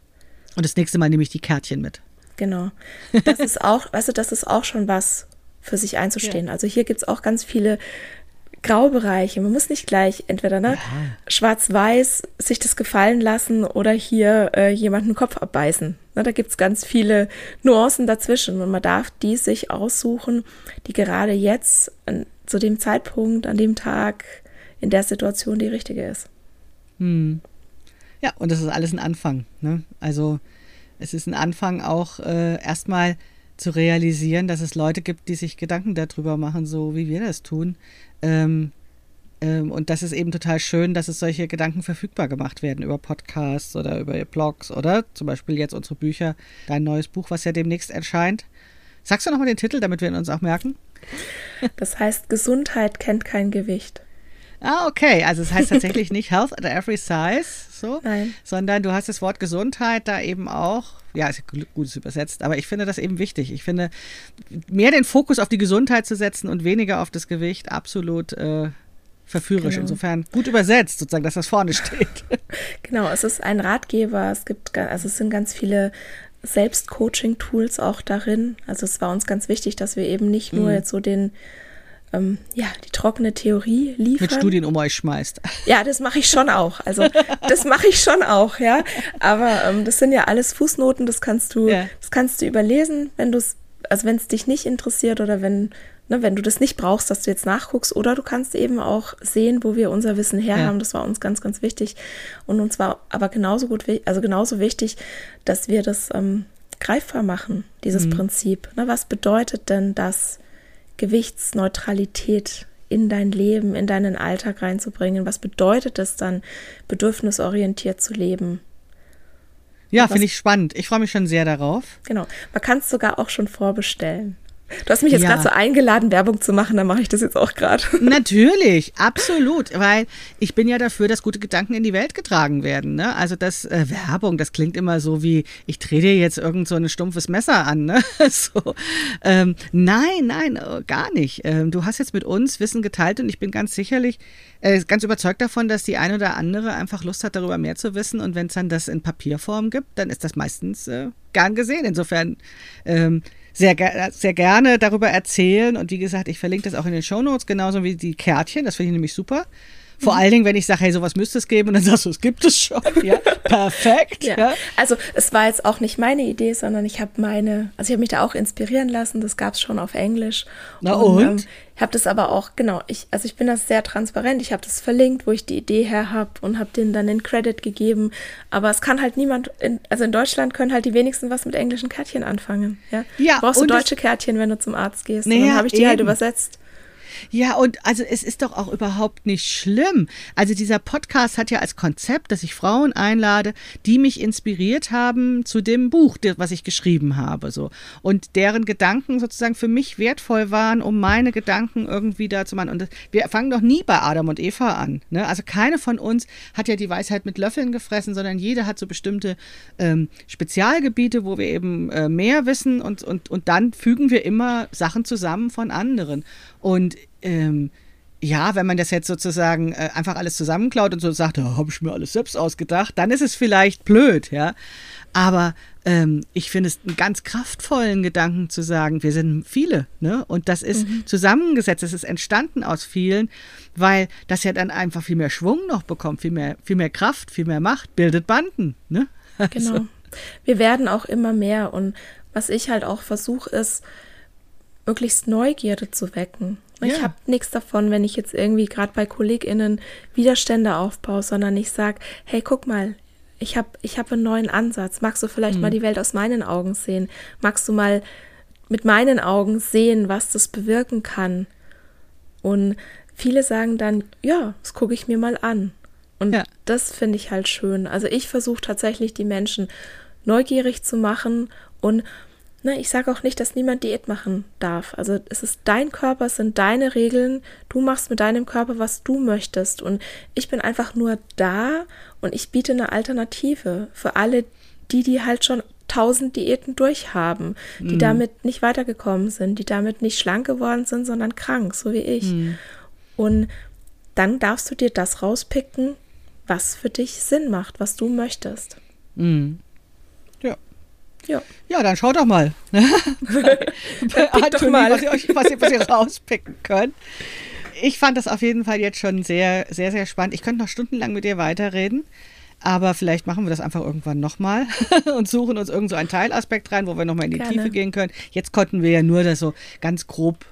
Und das nächste Mal nehme ich die Kärtchen mit. Genau. Das ist auch, (laughs) weißt du, das ist auch schon was für sich einzustehen. Ja. Also hier gibt es auch ganz viele Graubereiche. Man muss nicht gleich entweder ne, schwarz-weiß sich das gefallen lassen oder hier äh, jemanden den Kopf abbeißen. Ne, da gibt es ganz viele Nuancen dazwischen und man darf die sich aussuchen, die gerade jetzt an, zu dem Zeitpunkt, an dem Tag, in der Situation die richtige ist. Hm. Ja, und das ist alles ein Anfang. Ne? Also es ist ein Anfang auch äh, erstmal zu realisieren, dass es Leute gibt, die sich Gedanken darüber machen, so wie wir das tun. Ähm, und das ist eben total schön, dass es solche Gedanken verfügbar gemacht werden über Podcasts oder über Blogs oder zum Beispiel jetzt unsere Bücher, dein neues Buch, was ja demnächst erscheint. Sagst du nochmal den Titel, damit wir ihn uns auch merken? Das heißt, Gesundheit kennt kein Gewicht. Ah, okay. Also es heißt tatsächlich nicht Health at every size, so, Nein. sondern du hast das Wort Gesundheit da eben auch. Ja, ist gut übersetzt, aber ich finde das eben wichtig. Ich finde, mehr den Fokus auf die Gesundheit zu setzen und weniger auf das Gewicht, absolut äh, verführerisch. Genau. Insofern gut übersetzt, sozusagen, dass das vorne steht. (laughs) Genau, es ist ein Ratgeber. Es gibt, also es sind ganz viele Selbstcoaching-Tools auch darin. Also es war uns ganz wichtig, dass wir eben nicht nur mhm. jetzt so den ähm, ja, die trockene Theorie liefern. Mit Studien um euch schmeißt. (laughs) Ja, das mache ich schon auch. Also das mache ich schon auch, ja. Aber ähm, das sind ja alles Fußnoten, das kannst du, ja. das kannst du überlesen, wenn du es, also wenn es dich nicht interessiert oder wenn, ne, wenn du das nicht brauchst, dass du jetzt nachguckst, oder du kannst eben auch sehen, wo wir unser Wissen her haben. Ja. Das war uns ganz, ganz wichtig. Und uns war aber genauso gut, also genauso wichtig, dass wir das ähm, greifbar machen, dieses mhm. Prinzip. Ne, was bedeutet denn das? Gewichtsneutralität in dein Leben, in deinen Alltag reinzubringen. Was bedeutet es dann, bedürfnisorientiert zu leben? Ja, finde ich spannend. Ich freue mich schon sehr darauf. Genau. Man kann es sogar auch schon vorbestellen. Du hast mich jetzt ja. gerade so eingeladen, Werbung zu machen, dann mache ich das jetzt auch gerade. (laughs) Natürlich, absolut, weil ich bin ja dafür, dass gute Gedanken in die Welt getragen werden. Ne? Also das äh, Werbung, das klingt immer so wie, ich drehe dir jetzt irgend so ein stumpfes Messer an. Ne? (laughs) so, ähm, nein, nein, äh, gar nicht. Ähm, du hast jetzt mit uns Wissen geteilt und ich bin ganz sicherlich äh, ganz überzeugt davon, dass die eine oder andere einfach Lust hat, darüber mehr zu wissen. Und wenn es dann das in Papierform gibt, dann ist das meistens äh, gern gesehen. Insofern ähm, sehr, sehr gerne darüber erzählen. Und wie gesagt, ich verlinke das auch in den Show Notes, genauso wie die Kärtchen. Das finde ich nämlich super. Vor mhm. allen Dingen, wenn ich sage, hey, sowas müsste es geben und dann sagst du, es gibt es schon. (laughs) Ja, perfekt. ja. ja. Also es war jetzt auch nicht meine Idee, sondern ich habe meine, also ich habe mich da auch inspirieren lassen. Das gab es schon auf Englisch. Na und? und? Ähm, ich habe das aber auch, genau, ich, also ich bin das sehr transparent. Ich habe das verlinkt, wo ich die Idee her habe und habe denen dann den Credit gegeben. Aber es kann halt niemand, in, also in Deutschland können halt die wenigsten was mit englischen Kärtchen anfangen. Ja, ja brauchst du deutsche Kärtchen, wenn du zum Arzt gehst. Nee, und dann habe ich die halt eben. halt übersetzt. Ja, und also es ist doch auch überhaupt nicht schlimm. Also dieser Podcast hat ja als Konzept, dass ich Frauen einlade, die mich inspiriert haben zu dem Buch, was ich geschrieben habe, so. Und deren Gedanken sozusagen für mich wertvoll waren, um meine Gedanken irgendwie da zu machen. Und wir fangen doch nie bei Adam und Eva an. Ne? Also keine von uns hat ja die Weisheit mit Löffeln gefressen, sondern jeder hat so bestimmte ähm, Spezialgebiete, wo wir eben äh, mehr wissen und, und, und dann fügen wir immer Sachen zusammen von anderen. Und ähm, ja, wenn man das jetzt sozusagen äh, einfach alles zusammenklaut und so sagt, da habe ich mir alles selbst ausgedacht, dann ist es vielleicht blöd, ja. Aber ähm, ich finde es einen ganz kraftvollen Gedanken zu sagen, wir sind viele, ne? Und das ist mhm. zusammengesetzt, es ist entstanden aus vielen, weil das ja dann einfach viel mehr Schwung noch bekommt, viel mehr, viel mehr Kraft, viel mehr Macht, bildet Banden, ne? (laughs) Also. Genau. Wir werden auch immer mehr und was ich halt auch versuche, ist, möglichst Neugierde zu wecken. Ich ja. habe nichts davon, wenn ich jetzt irgendwie gerade bei KollegInnen Widerstände aufbaue, sondern ich sage, hey, guck mal, ich habe ich hab einen neuen Ansatz. Magst du vielleicht mhm. mal die Welt aus meinen Augen sehen? Magst du mal mit meinen Augen sehen, was das bewirken kann? Und viele sagen dann, ja, das gucke ich mir mal an. Und ja. das finde ich halt schön. Also ich versuche tatsächlich die Menschen neugierig zu machen und Ne, ich sage auch nicht, dass niemand Diät machen darf. Also es ist dein Körper, es sind deine Regeln. Du machst mit deinem Körper, was du möchtest. Und ich bin einfach nur da und ich biete eine Alternative für alle, die, die halt schon tausend Diäten durchhaben, die mhm. damit nicht weitergekommen sind, die damit nicht schlank geworden sind, sondern krank, so wie ich. Mhm. Und dann darfst du dir das rauspicken, was für dich Sinn macht, was du möchtest. Mhm. Ja. Ja. Dann schaut doch mal. (laughs) doch mal. Was, ihr euch, was, ihr, was ihr rauspicken könnt. Ich fand das auf jeden Fall jetzt schon sehr, sehr, sehr spannend. Ich könnte noch stundenlang mit dir weiterreden. Aber vielleicht machen wir das einfach irgendwann nochmal (laughs) und suchen uns irgend so einen Teilaspekt rein, wo wir nochmal in die Gerne. Tiefe gehen können. Jetzt konnten wir ja nur das so ganz grob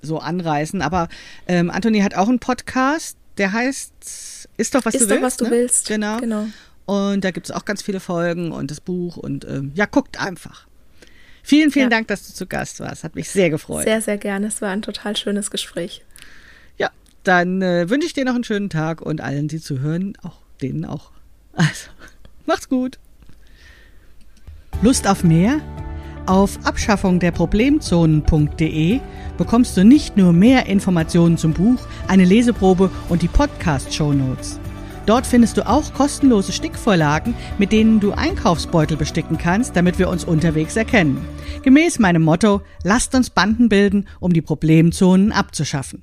so anreißen. Aber ähm, Anthony hat auch einen Podcast, der heißt Ist doch was Ist du doch, willst. was du ne? willst. Genau. Genau. Und da gibt es auch ganz viele Folgen und das Buch und ähm, ja, guckt einfach. Vielen, vielen Ja. Dank, dass du zu Gast warst. Hat mich sehr gefreut. Sehr, sehr gerne. Es war ein total schönes Gespräch. Ja, dann äh, wünsche ich dir noch einen schönen Tag und allen, die zuhören, auch denen auch. (laughs) Also, macht's gut. Lust auf mehr? Auf abschaffungderproblemzonen.de bekommst du nicht nur mehr Informationen zum Buch, eine Leseprobe und die Podcast-Shownotes. Dort findest du auch kostenlose Stickvorlagen, mit denen du Einkaufsbeutel besticken kannst, damit wir uns unterwegs erkennen. Gemäß meinem Motto, lasst uns Banden bilden, um die Problemzonen abzuschaffen.